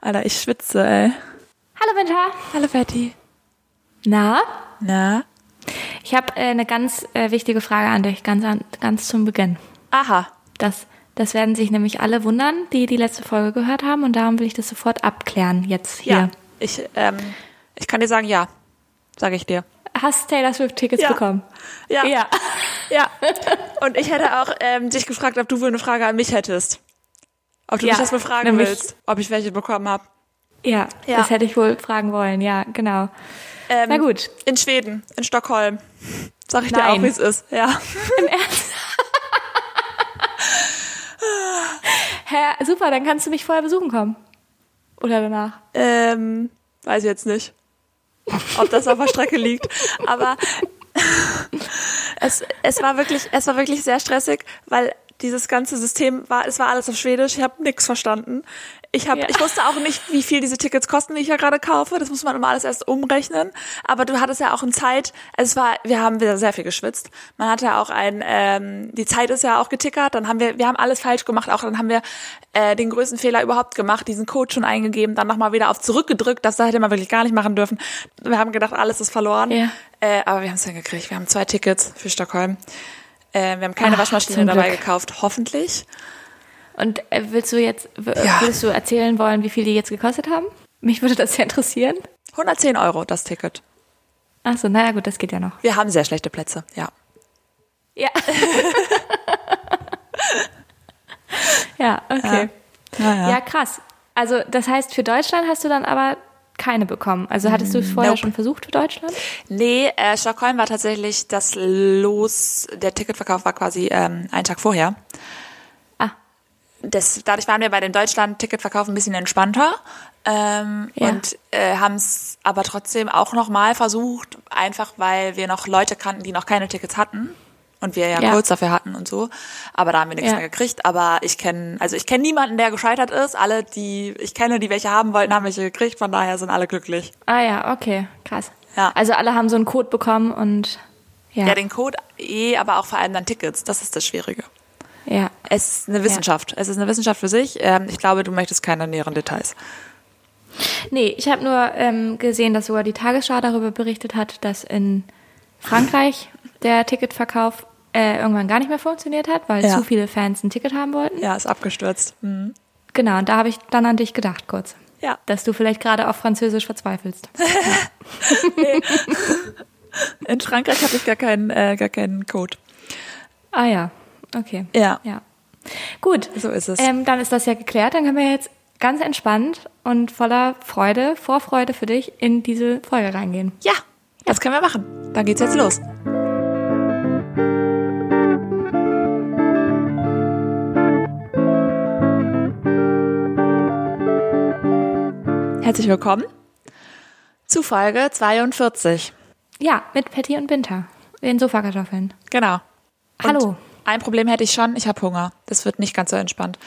Alter, ich schwitze, ey. Hallo Winter. Hallo Betty. Na? Na? Ich habe äh, eine ganz äh, wichtige Frage an dich, ganz, an, ganz zum Beginn. Aha. Das, das werden sich nämlich alle wundern, die die letzte Folge gehört haben und darum will ich das sofort abklären jetzt hier. Ja. Ich, ähm, ich kann dir sagen, ja. Sage ich dir. Hast Taylor Swift Tickets Ja. bekommen? Ja. Ja. Ja. Und ich hätte auch ähm, dich gefragt, ob du wohl eine Frage an mich hättest. Ob du Ja, mich das befragen nämlich- willst, ob ich welche bekommen habe. Ja, Ja. das hätte ich wohl fragen wollen. Ja, genau. Ähm, Na gut. In Schweden, in Stockholm. Sag ich dir Nein. auch, wie es ist. Ja. Hä, super, dann kannst du mich vorher besuchen kommen. Oder danach. Ähm, weiß ich jetzt nicht, ob das auf der Strecke liegt. Aber es, es war wirklich, es war wirklich sehr stressig, weil dieses ganze System war, es war alles auf Schwedisch. Ich habe nichts verstanden. Ich habe, Ja. ich wusste auch nicht, wie viel diese Tickets kosten, die ich ja gerade kaufe. Das muss man immer alles erst umrechnen. Aber du hattest ja auch in Zeit. Also es war, wir haben wieder sehr viel geschwitzt. Man hatte auch ein, ähm, die Zeit ist ja auch getickert. Dann haben wir, wir haben alles falsch gemacht. Auch dann haben wir äh, den größten Fehler überhaupt gemacht, diesen Code schon eingegeben, dann nochmal wieder auf zurückgedrückt. Das hätte man wirklich gar nicht machen dürfen. Wir haben gedacht, alles ist verloren. Ja. Äh, aber wir haben es hingekriegt. Wir haben zwei Tickets für Stockholm. Äh, wir haben keine Ach, Waschmaschine dabei Glück. gekauft, hoffentlich. Und äh, willst du jetzt, Ja. würdest du erzählen wollen, wie viel die jetzt gekostet haben? Mich würde das sehr interessieren. 110 Euro das Ticket. Ach so, naja gut, das geht ja noch. Wir haben sehr schlechte Plätze, ja. Ja. ja, okay. Ja, Ja. krass. Also das heißt, für Deutschland hast du dann aber keine bekommen. Also hattest du es vorher Nope. schon versucht für Deutschland? Nee, äh, Stockholm war tatsächlich das Los, der Ticketverkauf war quasi ähm, einen Tag vorher. Ah, Das, dadurch waren wir bei dem Deutschland-Ticketverkauf ein bisschen entspannter ähm, Ja. und äh, haben es aber trotzdem auch nochmal versucht, einfach weil wir noch Leute kannten, die noch keine Tickets hatten und wir ja, Ja. Codes dafür hatten und so. Aber da haben wir nichts Ja. mehr gekriegt. Aber ich kenne, also ich kenne niemanden, der gescheitert ist. Alle, die ich kenne, die welche haben wollten, haben welche gekriegt. Von daher sind alle glücklich. ah ja, okay, krass. Ja. Also alle haben so einen Code bekommen und ja, Ja, den Code eh, aber auch vor allem dann Tickets. Das ist das Schwierige. ja. Es ist eine Wissenschaft. Es ist eine Wissenschaft für sich. Ähm, ich glaube, du möchtest keine näheren Details. Nee, ich habe nur ähm, gesehen, dass sogar die Tagesschau darüber berichtet hat, dass in Frankreich der Ticketverkauf äh, irgendwann gar nicht mehr funktioniert hat, weil Ja. zu viele Fans ein Ticket haben wollten. Ja, ist abgestürzt. Mhm. Genau, und da habe ich dann an dich gedacht kurz. Ja. Dass du vielleicht gerade auf Französisch verzweifelst. In Frankreich hatte ich gar keinen, äh, gar keinen Code. Ah ja, okay. Ja. Ja. Gut. So ist es. Ähm, dann ist das ja geklärt. Dann können wir jetzt ganz entspannt und voller Freude, Vorfreude für dich in diese Folge reingehen. Ja, das können wir machen. Dann geht's jetzt los. Herzlich willkommen zu Folge 42. Ja, mit Patty und Winter. Den Sofakartoffeln. Genau. Und Hallo. Ein Problem hätte ich schon, ich habe Hunger. Das wird nicht ganz so entspannt.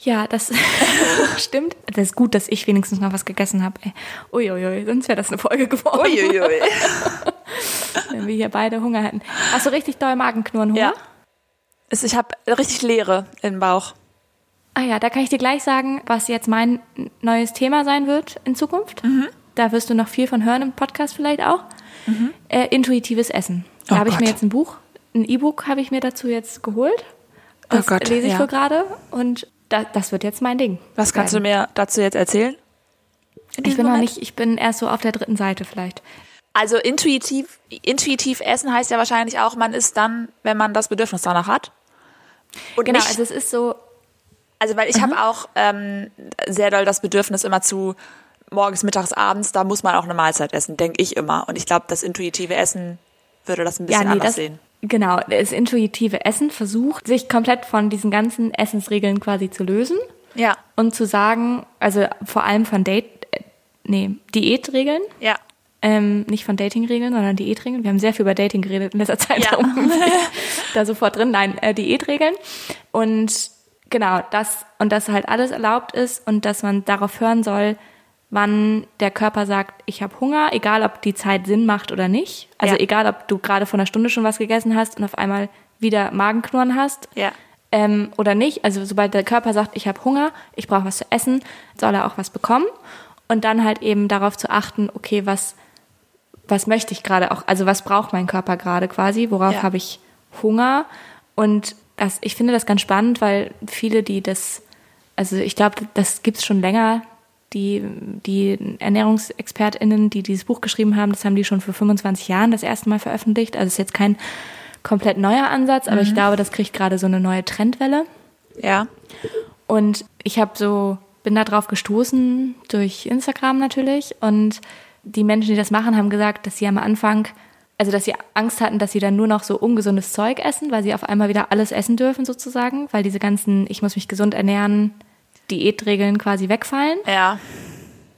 Ja, das stimmt. Das ist gut, dass ich wenigstens noch was gegessen habe. Uiuiui, sonst wäre das eine Folge geworden, Uiuiui. wenn wir hier beide Hunger hätten. Hast du richtig doll Magenknurren Hunger? Ja. Ich habe richtig Leere im Bauch. Ah ja, da kann ich dir gleich sagen, was jetzt mein neues Thema sein wird in Zukunft. Mhm. Da wirst du noch viel von hören im Podcast vielleicht auch. Äh, intuitives Essen. Da Oh habe ich mir jetzt ein Buch, ein E-Book habe ich mir dazu jetzt geholt. Das Oh Gott, lese ich ja. wohl gerade und da, das wird jetzt mein Ding. Was kannst du werden. mir dazu jetzt erzählen? Ich bin noch Moment? nicht, ich bin erst so auf der dritten Seite vielleicht. Also intuitiv, intuitiv essen heißt ja wahrscheinlich auch, man isst dann, wenn man das Bedürfnis danach hat. Und Genau, also es ist so, also weil ich habe auch ähm, sehr doll das Bedürfnis immer zu morgens, mittags, abends, da muss man auch eine Mahlzeit essen, denke ich immer. Und ich glaube, das intuitive Essen würde das ein bisschen anders das, sehen. Genau, das intuitive Essen versucht, sich komplett von diesen ganzen Essensregeln quasi zu lösen Ja, und zu sagen, also vor allem von Date, äh, nee, Diätregeln, ja. ähm, nicht von Datingregeln, sondern Diätregeln. Wir haben sehr viel über Dating geredet in letzter Zeit, Ja. da sofort drin. Nein, äh, Diätregeln. Und genau, das, und dass halt alles erlaubt ist und dass man darauf hören soll, wann der Körper sagt, ich habe Hunger, egal ob die Zeit Sinn macht oder nicht. Also Ja. egal, ob du gerade vor einer Stunde schon was gegessen hast und auf einmal wieder Magenknurren hast. Ja. ähm, oder nicht. Also sobald der Körper sagt, ich habe Hunger, ich brauche was zu essen, soll er auch was bekommen. Und dann halt eben darauf zu achten, okay, was, was möchte ich gerade auch, also was braucht mein Körper gerade quasi, worauf Ja. habe ich Hunger. Und das, ich finde das ganz spannend, weil viele, die das, also ich glaube, das gibt's schon länger, die, die ErnährungsexpertInnen, die dieses Buch geschrieben haben, das haben die schon vor 25 Jahren das erste Mal veröffentlicht. Also es ist jetzt kein komplett neuer Ansatz, aber ich glaube, das kriegt gerade so eine neue Trendwelle. Ja. Und ich habe so, bin da drauf gestoßen durch Instagram natürlich. Und die Menschen, die das machen, haben gesagt, dass sie am Anfang, also dass sie Angst hatten, dass sie dann nur noch so ungesundes Zeug essen, weil sie auf einmal wieder alles essen dürfen sozusagen, weil diese ganzen, ich muss mich gesund ernähren, Diätregeln quasi wegfallen. Ja.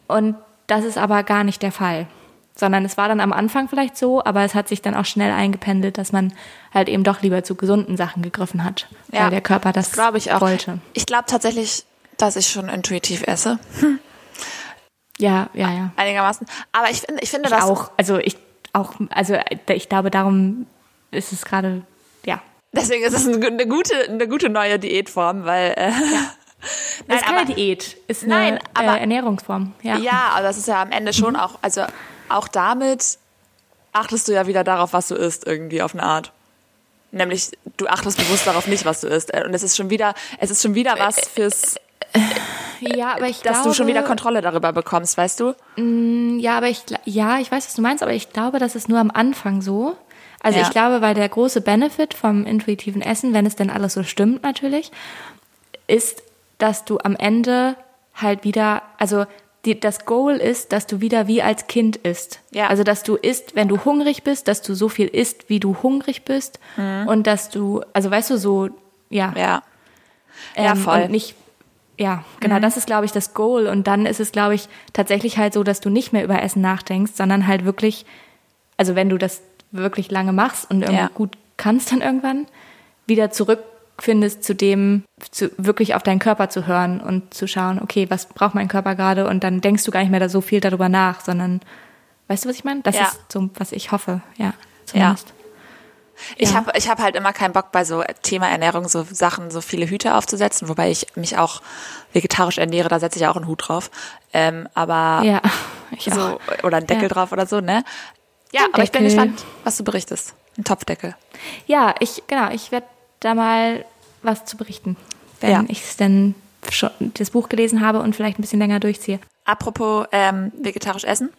Und das ist aber gar nicht der Fall. Sondern es war dann am Anfang vielleicht so, aber es hat sich dann auch schnell eingependelt, dass man halt eben doch lieber zu gesunden Sachen gegriffen hat, Ja, weil der Körper das, Glaube ich auch. wollte. Ich glaube tatsächlich, dass ich schon intuitiv esse. Ja, ja, ja. Einigermaßen. Aber ich finde, ich finde Ich das auch. Also ich auch, also ich glaube, darum ist es gerade, ja. Deswegen ist es eine, gute, eine gute neue Diätform, weil äh, Das Nein, ist keine aber- Diät, ist eine Nein, aber- äh, Ernährungsform. Ja. ja, aber das ist ja am Ende schon auch, also auch damit achtest du ja wieder darauf, was du isst, irgendwie auf eine Art. Nämlich, du achtest bewusst darauf nicht, was du isst. Und es ist schon wieder, es ist schon wieder was fürs, ja, aber ich dass glaube, du schon wieder Kontrolle darüber bekommst, weißt du? Ja, aber ich, ja, ich weiß, was du meinst, aber ich glaube, das ist nur am Anfang so. Also Ja. ich glaube, weil der große Benefit vom intuitiven Essen, wenn es denn alles so stimmt natürlich, ist, dass du am Ende halt wieder, also die, das Goal ist, dass du wieder wie als Kind isst. Ja. Also dass du isst, wenn du hungrig bist, dass du so viel isst, wie du hungrig bist und dass du, also weißt du, so, ja, Mhm. Ja. Ja, ähm, voll. Und nicht, ja, genau, das ist, glaube ich, das Goal. Und dann ist es, glaube ich, tatsächlich halt so, dass du nicht mehr über Essen nachdenkst, sondern halt wirklich, also wenn du das wirklich lange machst und irgendwie Ja. gut kannst dann irgendwann, wieder zurückfindest zu dem, zu, wirklich auf deinen Körper zu hören und zu schauen, okay, was braucht mein Körper gerade? Und dann denkst du gar nicht mehr da so viel darüber nach, sondern, weißt du, was ich meine? Das Ja. ist so, was ich hoffe, ja. Ja. Ich Ja. habe ich hab halt immer keinen Bock bei so Thema Ernährung so Sachen, so viele Hüte aufzusetzen, wobei ich mich auch vegetarisch ernähre, da setze ich auch einen Hut drauf. Ähm, aber Ja, ich auch. so, oder einen Deckel Ja. drauf oder so, ne? Ja, Ein aber ich bin Deckel. gespannt, was du berichtest. Ein Topfdeckel. Ja, ich, genau, ich werde da mal was zu berichten, wenn Ja. ich es denn schon das Buch gelesen habe und vielleicht ein bisschen länger durchziehe. Apropos ähm, vegetarisch essen.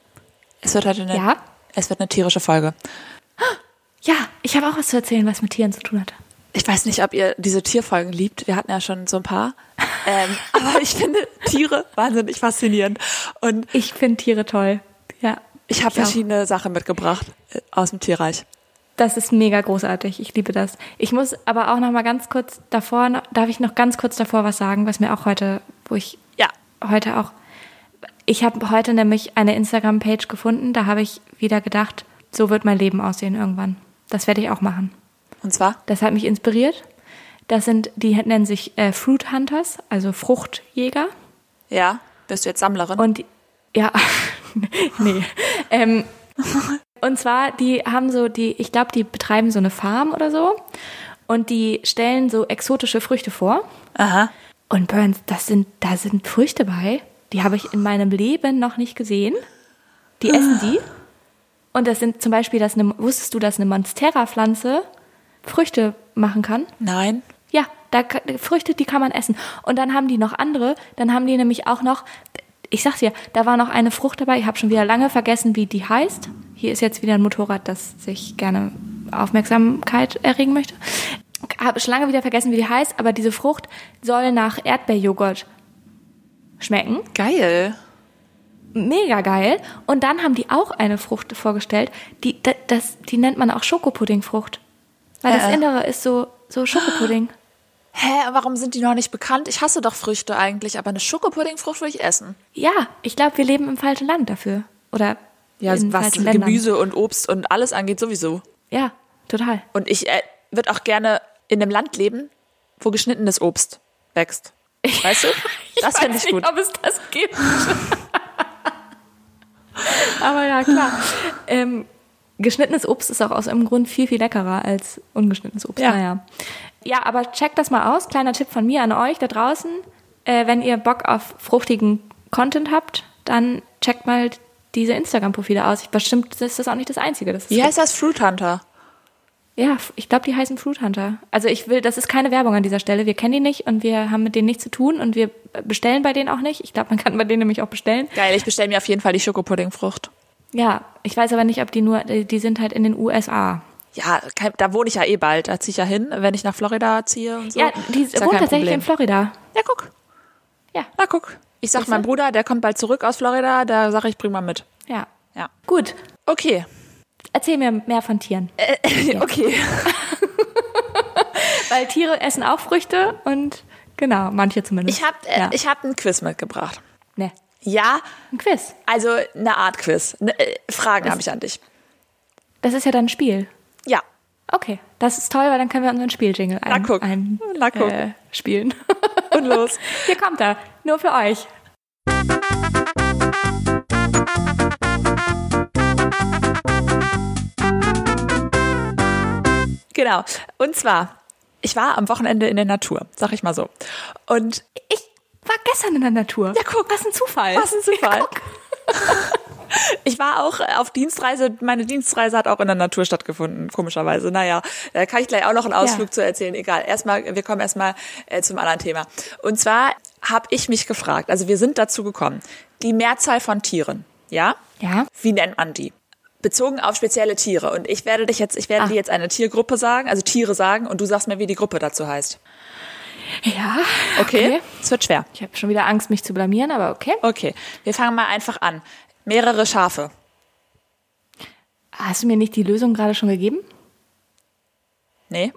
Es wird heute eine, Ja? es wird eine tierische Folge. Ja, ich habe auch was zu erzählen, was mit Tieren zu tun hat. Ich weiß nicht, ob ihr diese Tierfolgen liebt. Wir hatten ja schon so ein paar. ähm, aber ich finde Tiere wahnsinnig faszinierend. Und Ich finde Tiere toll. Ja. ich habe Ich auch. verschiedene Sachen mitgebracht äh, aus dem Tierreich. Das ist mega großartig. Ich liebe das. Ich muss aber auch noch mal ganz kurz davor, darf ich noch ganz kurz davor was sagen, was mir auch heute, wo ich Ja. heute auch, ich habe heute nämlich eine Instagram-Page gefunden, da habe ich wieder gedacht, so wird mein Leben aussehen irgendwann. Das werde ich auch machen. Und zwar? Das hat mich inspiriert. Das sind, die nennen sich äh, Fruit Hunters, also Fruchtjäger. Ja. Bist du jetzt Sammlerin? Und die, ja, nee. Ähm, und zwar, die haben so, die, ich glaube, die betreiben so eine Farm oder so. Und die stellen so exotische Früchte vor. Aha. Und Burns, das sind, da sind Früchte bei, die habe ich in meinem Leben noch nicht gesehen. Die essen die. Und das sind zum Beispiel, dass eine, wusstest du, dass eine Monstera-Pflanze Früchte machen kann? Nein. Ja, da, Früchte, die kann man essen. Und dann haben die noch andere. Dann haben die nämlich auch noch, ich sag's dir, da war noch eine Frucht dabei. Ich habe schon wieder lange vergessen, wie die heißt. Hier ist jetzt wieder ein Motorrad, das sich gerne Aufmerksamkeit erregen möchte. Habe schon lange wieder vergessen, wie die heißt, aber diese Frucht soll nach Erdbeerjoghurt schmecken. Geil. Mega geil. Und dann haben die auch eine Frucht vorgestellt, die, da- das, die nennt man auch Schokopuddingfrucht. Weil das Äh. Innere ist so, so Schokopudding. Hä, warum sind die noch nicht bekannt? Ich hasse doch Früchte eigentlich, aber eine Schokopuddingfrucht würde ich essen. Ja, ich glaube, wir leben im falschen Land dafür. Oder Ja, was. Gemüse und Obst und alles angeht sowieso. Ja, total. Und ich äh, würde auch gerne in einem Land leben, wo geschnittenes Obst wächst. Weißt du? Das fände ich gut. ob es das gibt. Aber ja, klar. ähm, geschnittenes Obst ist auch aus einem Grund viel, viel leckerer als ungeschnittenes Obst. Ja. Naja. Ja, aber checkt das mal aus. Kleiner Tipp von mir an euch da draußen. Äh, wenn ihr Bock auf fruchtigen Content habt, dann checkt mal diese Instagram-Profile aus. Ich, bestimmt ist das auch nicht das Einzige. Das Wie heißt das? Fruit Hunter. Ja, ich glaube, die heißen Fruit Hunter. Also ich will, das ist keine Werbung an dieser Stelle. Wir kennen die nicht und wir haben mit denen nichts zu tun und wir bestellen bei denen auch nicht. Ich glaube, man kann bei denen nämlich auch bestellen. Geil, ich bestelle mir auf jeden Fall die Schokopuddingfrucht. Ja, ich weiß aber nicht, ob die nur, die sind halt in den USA. Ja, da wohne ich ja eh bald. Da ziehe ich ja hin, wenn ich nach Florida ziehe und so. Ja, die Ist ja wohnt kein tatsächlich in Florida. Ja, guck. Ja, Na, guck. Ich sag meinem Bruder, der kommt bald zurück aus Florida, da sag ich, bring mal mit. ja. Ja. Gut, Okay. Erzähl mir mehr von Tieren. Okay. Weil Tiere essen auch Früchte und genau, manche zumindest. Ich habe äh, ja. ich hab ein Quiz mitgebracht. ne, Ja, ein Quiz. also eine Art Quiz. Ne, äh, Fragen habe ich an dich. Das ist ja dann ein Spiel. Ja. Okay, das ist toll, weil dann können wir unseren Spieljingle ein, Na, ein Na. Äh, spielen. Und los. Hier kommt er, nur für euch. Genau. Und zwar, ich war am Wochenende in der Natur, sag ich mal so. Und Ich war gestern in der Natur. Ja, guck. Was ein Zufall. was ein Zufall. Ich war auch auf Dienstreise, meine Dienstreise hat auch in der Natur stattgefunden, komischerweise. Naja, da kann ich gleich auch noch einen Ausflug Ja. zu erzählen. Egal, erstmal, wir kommen erstmal äh, zum anderen Thema. Und zwar habe ich mich gefragt, also wir sind dazu gekommen, die Mehrzahl von Tieren, ja? Ja. Wie nennt man die? Bezogen auf spezielle Tiere. Und ich werde dich jetzt, ich werde Ah. dir jetzt eine Tiergruppe sagen, also Tiere sagen, und du sagst mir, wie die Gruppe dazu heißt. Ja. Okay? Es wird schwer. Ich habe schon wieder Angst, mich zu blamieren, aber okay. Okay, wir fangen mal einfach an. Mehrere Schafe. Hast du mir nicht die Lösung gerade schon gegeben? Nee?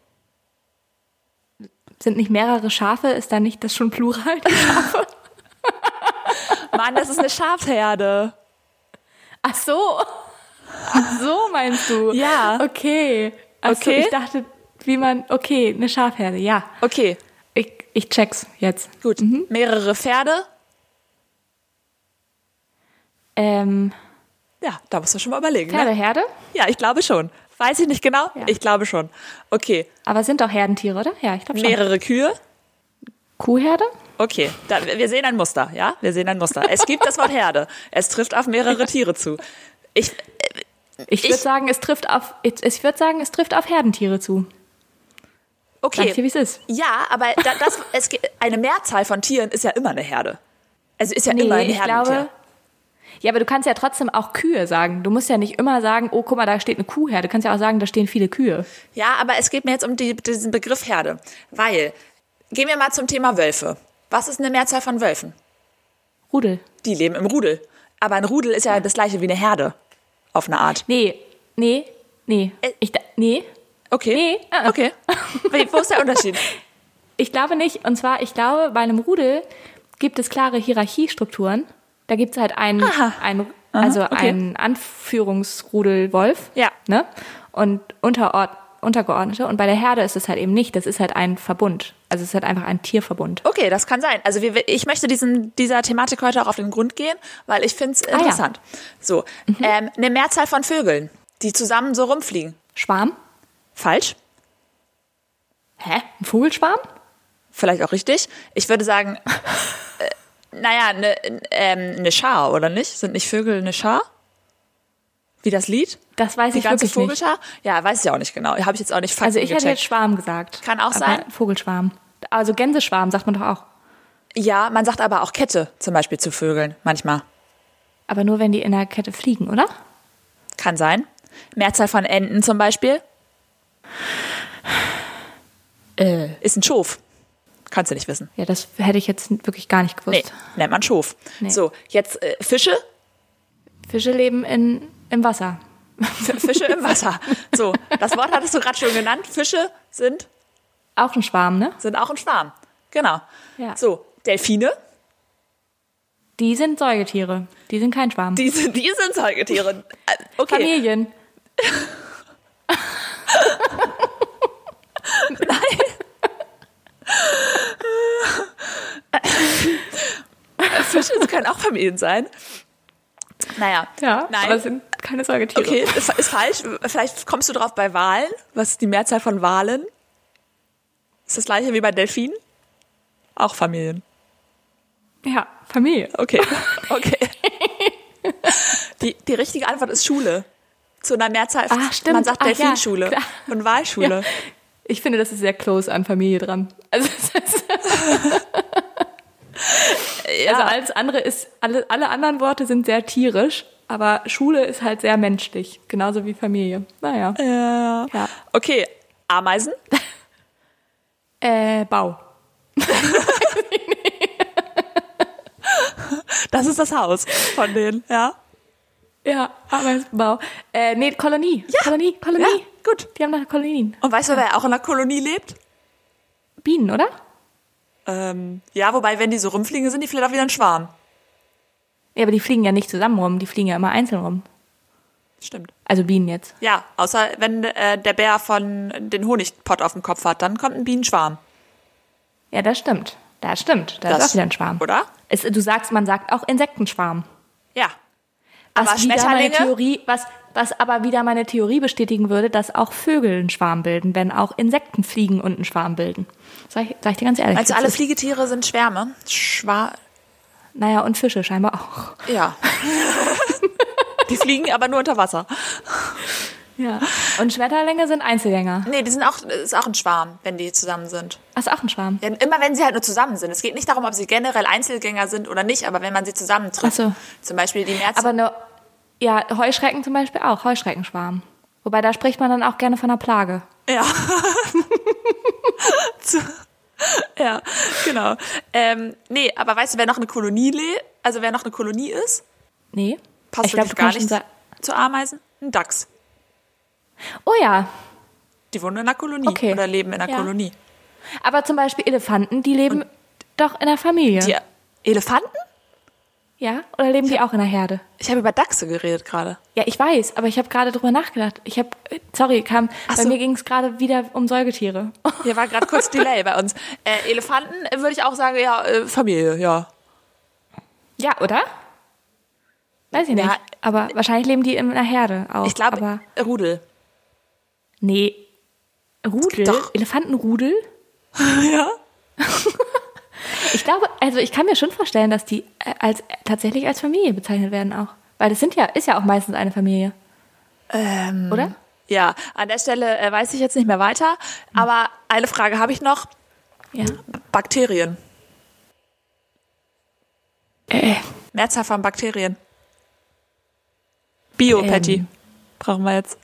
Sind nicht mehrere Schafe? Ist da nicht das schon Plural? die Schafe? Mann, das ist eine Schafherde. Ach so. Ach so meinst du? Ja. Okay. Also Okay. ich dachte, wie man, okay, eine Schafherde, ja. Okay, Ich, ich check's jetzt. gut. Mehrere Pferde. Ähm, Ja, da musst du schon mal überlegen. Ne? Pferdeherde? Ja, ich glaube schon. Weiß ich nicht genau? Ja. Ich glaube schon. Okay, Aber es sind doch Herdentiere, oder? Ja, ich glaube schon. mehrere Kühe. Kuhherde? Okay, da, wir sehen ein Muster, ja? Wir sehen ein Muster. Es gibt das Wort Herde. Es trifft auf mehrere Tiere zu. Ich, Ich Ich- würde sagen, es trifft auf, ich, ich würde sagen, es trifft auf Herdentiere zu. Sag ich dir, okay. wie es ist. Ja, aber da, das, es, eine Mehrzahl von Tieren ist ja immer eine Herde. Also ist ja Nee, immer ein ich Herdentier. glaube. Ja, aber du kannst ja trotzdem auch Kühe sagen. Du musst ja nicht immer sagen, oh, guck mal, da steht eine Kuhherde. Du kannst ja auch sagen, da stehen viele Kühe. Ja, aber es geht mir jetzt um die, diesen Begriff Herde. Weil, gehen wir mal zum Thema Wölfe. Was ist eine Mehrzahl von Wölfen? Rudel. Die leben im Rudel. Aber ein Rudel ist ja das gleiche wie eine Herde. Auf eine Art. Nee, nee, nee. Äh. Ich, nee, Okay. Nee, äh. Okay. Wo ist der Unterschied? ich glaube nicht. Und zwar, ich glaube, bei einem Rudel gibt es klare Hierarchiestrukturen. Da gibt es halt einen, Aha. einen also okay. einen Anführungsrudelwolf. Ja. Ne? Und Unterort, Untergeordnete. Und bei der Herde ist es halt eben nicht. Das ist halt ein Verbund. Also es ist halt einfach ein Tierverbund. Okay, das kann sein. Also wir, ich möchte diesen, dieser Thematik heute auch auf den Grund gehen, weil ich finde es ja. interessant. So, ähm, eine Mehrzahl von Vögeln, die zusammen so rumfliegen. Schwarm? Falsch? Hä? Ein Vogelschwarm? Vielleicht auch richtig. Ich würde sagen, äh, naja, eine ähm, eine Schar, oder nicht? Sind nicht Vögel eine Schar? Wie das Lied? Das weiß Die ich ganze wirklich nicht. Vogelschar? Ja, weiß ich auch nicht genau. Habe ich jetzt auch nicht Fakten Also ich hätte gecheckt. jetzt Schwarm gesagt. Kann auch sein. Vogelschwarm. Also Gänseschwarm sagt man doch auch. Ja, man sagt aber auch Kette zum Beispiel zu Vögeln manchmal. Aber nur wenn die in der Kette fliegen, oder? Kann sein. Mehrzahl von Enten zum Beispiel Äh. ist ein Schof. Kannst du nicht wissen. Ja, das hätte ich jetzt wirklich gar nicht Nee, gewusst. nennt man Schof. Nee. So, jetzt äh, Fische. Fische leben in, im Wasser. Fische im Wasser. So, das Wort hattest du gerade schon genannt. Fische sind, Auch ein Schwarm, ne? sind auch ein Schwarm. Genau. Ja. So, Delfine. Die sind Säugetiere. Die sind kein Schwarm. Die sind, die sind Säugetiere. Äh, Okay. Familien. Fische können auch Familien sein. Naja. Ja, Nein. aber sind keine Säugetiere. Okay, ist, ist falsch. Vielleicht kommst du drauf bei Walen. Was ist die Mehrzahl von Walen? Ist das gleiche wie bei Delfinen? Auch Familien. Ja, Familie. Okay, okay. Die, die richtige Antwort ist Schule. Zu einer Mehrzahl. Ah, stimmt. Man sagt ja, Delfinschule klar. und Wahlschule. Ja. Ich finde, das ist sehr close an Familie dran. Also, ist, also alles andere ist, alle, alle anderen Worte sind sehr tierisch, aber Schule ist halt sehr menschlich. Genauso wie Familie. Naja. Ja. Ja. Okay, Ameisen? Äh, Bau. Das ist das Haus von denen, ja. Ja, Arbeitsbau. Äh, nee, Kolonie. Kolonie, Kolonie. Ja, gut. Die haben da Kolonien. Und weißt du, wer auch in einer Kolonie lebt? Bienen, oder? Ähm, ja, wobei, wenn die so rumfliegen, sind die vielleicht auch wieder ein Schwarm. Ja, aber die fliegen ja nicht zusammen rum, die fliegen ja immer einzeln rum. Stimmt. Also Bienen jetzt. Ja, außer wenn äh, der Bär von den Honigpott auf dem Kopf hat, dann kommt ein Bienenschwarm. Ja, das stimmt. Das stimmt. Das, Das- ist auch wieder ein Schwarm. Oder? Es, du sagst, man sagt auch Insektenschwarm. Ja. Was Aber wieder meine? Theorie, was, was aber wieder meine Theorie bestätigen würde, dass auch Vögel einen Schwarm bilden, wenn auch Insekten fliegen und einen Schwarm bilden. Sag ich, sag ich dir ganz ehrlich. Also alle Fliegetiere sind Schwärme. Schwa Naja, und Fische scheinbar auch. ja. die fliegen aber nur unter Wasser. Ja. Und Schmetterlinge sind Einzelgänger. Nee, die sind auch, ist auch ein Schwarm, wenn die zusammen sind. Ach, ist auch ein Schwarm. Ja, immer wenn sie halt nur zusammen sind. Es geht nicht darum, ob sie generell Einzelgänger sind oder nicht, aber wenn man sie zusammentrifft. Ach so. Zum Beispiel die März. Aber eine, ja, Heuschrecken zum Beispiel auch, Heuschreckenschwarm. Wobei da spricht man dann auch gerne von einer Plage. Ja. Ja, genau. Ähm, nee, aber weißt du, wer noch eine Kolonie lebt? Also wer noch eine Kolonie ist? Nee. Passt ich du gar nicht zu Ameisen? Ein Dachs. Oh ja. Die wohnen in einer Kolonie Okay. oder leben in einer Ja. Kolonie. Aber zum Beispiel Elefanten, die leben doch in der Familie. Die Elefanten? Ja? Oder leben die auch in der Herde? Ich habe über Dachse geredet gerade. Ja, ich weiß, aber ich habe gerade drüber nachgedacht. Ich habe, sorry, kam, Ach bei so. mir ging es gerade wieder um Säugetiere. Hier war gerade kurz Delay bei uns. Äh, Elefanten äh, würde ich auch sagen, ja, äh, Familie, ja. ja, oder? Weiß ich Ja. nicht. Aber wahrscheinlich leben die in einer Herde auch. Ich glaube, Rudel. Nee. Rudel? Doch. Elefantenrudel? Ja. Ich glaube, also ich kann mir schon vorstellen, dass die äh, als tatsächlich als Familie bezeichnet werden auch. Weil das sind ja, ist ja auch meistens eine Familie. Ähm, Oder? Ja, an der Stelle äh, weiß ich jetzt nicht mehr weiter. Aber eine Frage habe ich noch. Ja. Bakterien. Äh, Mehrzahl von Bakterien. Bio-Patty. Ähm. Brauchen wir jetzt.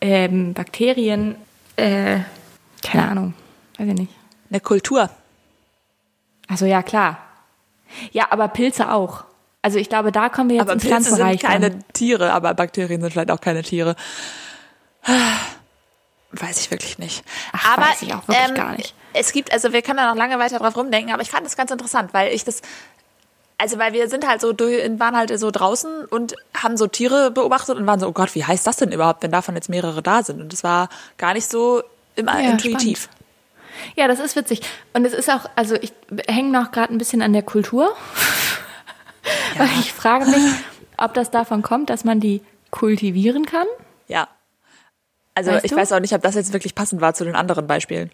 Ähm, Bakterien, äh, keine Ahnung. Weiß ich nicht. Eine Kultur. Also ja, klar. Ja, aber Pilze auch. Also ich glaube, da kommen wir jetzt Aber ins Pilze sind Pflanzenreich. keine dann. Tiere, aber Bakterien sind vielleicht auch keine Tiere. Weiß ich wirklich nicht. Ach, aber weiß ich auch wirklich ähm, gar nicht. Es gibt, also wir können da noch lange weiter drauf rumdenken, aber ich fand das ganz interessant, weil ich das, also weil wir sind halt so, waren halt so draußen und haben so Tiere beobachtet und waren so, oh Gott, wie heißt das denn überhaupt, wenn davon jetzt mehrere da sind? Und das war gar nicht so immer Ja, intuitiv. Ja, das ist witzig. Und es ist auch, also ich hänge noch gerade ein bisschen an der Kultur. Weil ich frage mich, ob das davon kommt, dass man die kultivieren kann. Ja. Also Weißt ich du? weiß auch nicht, ob das jetzt wirklich passend war zu den anderen Beispielen.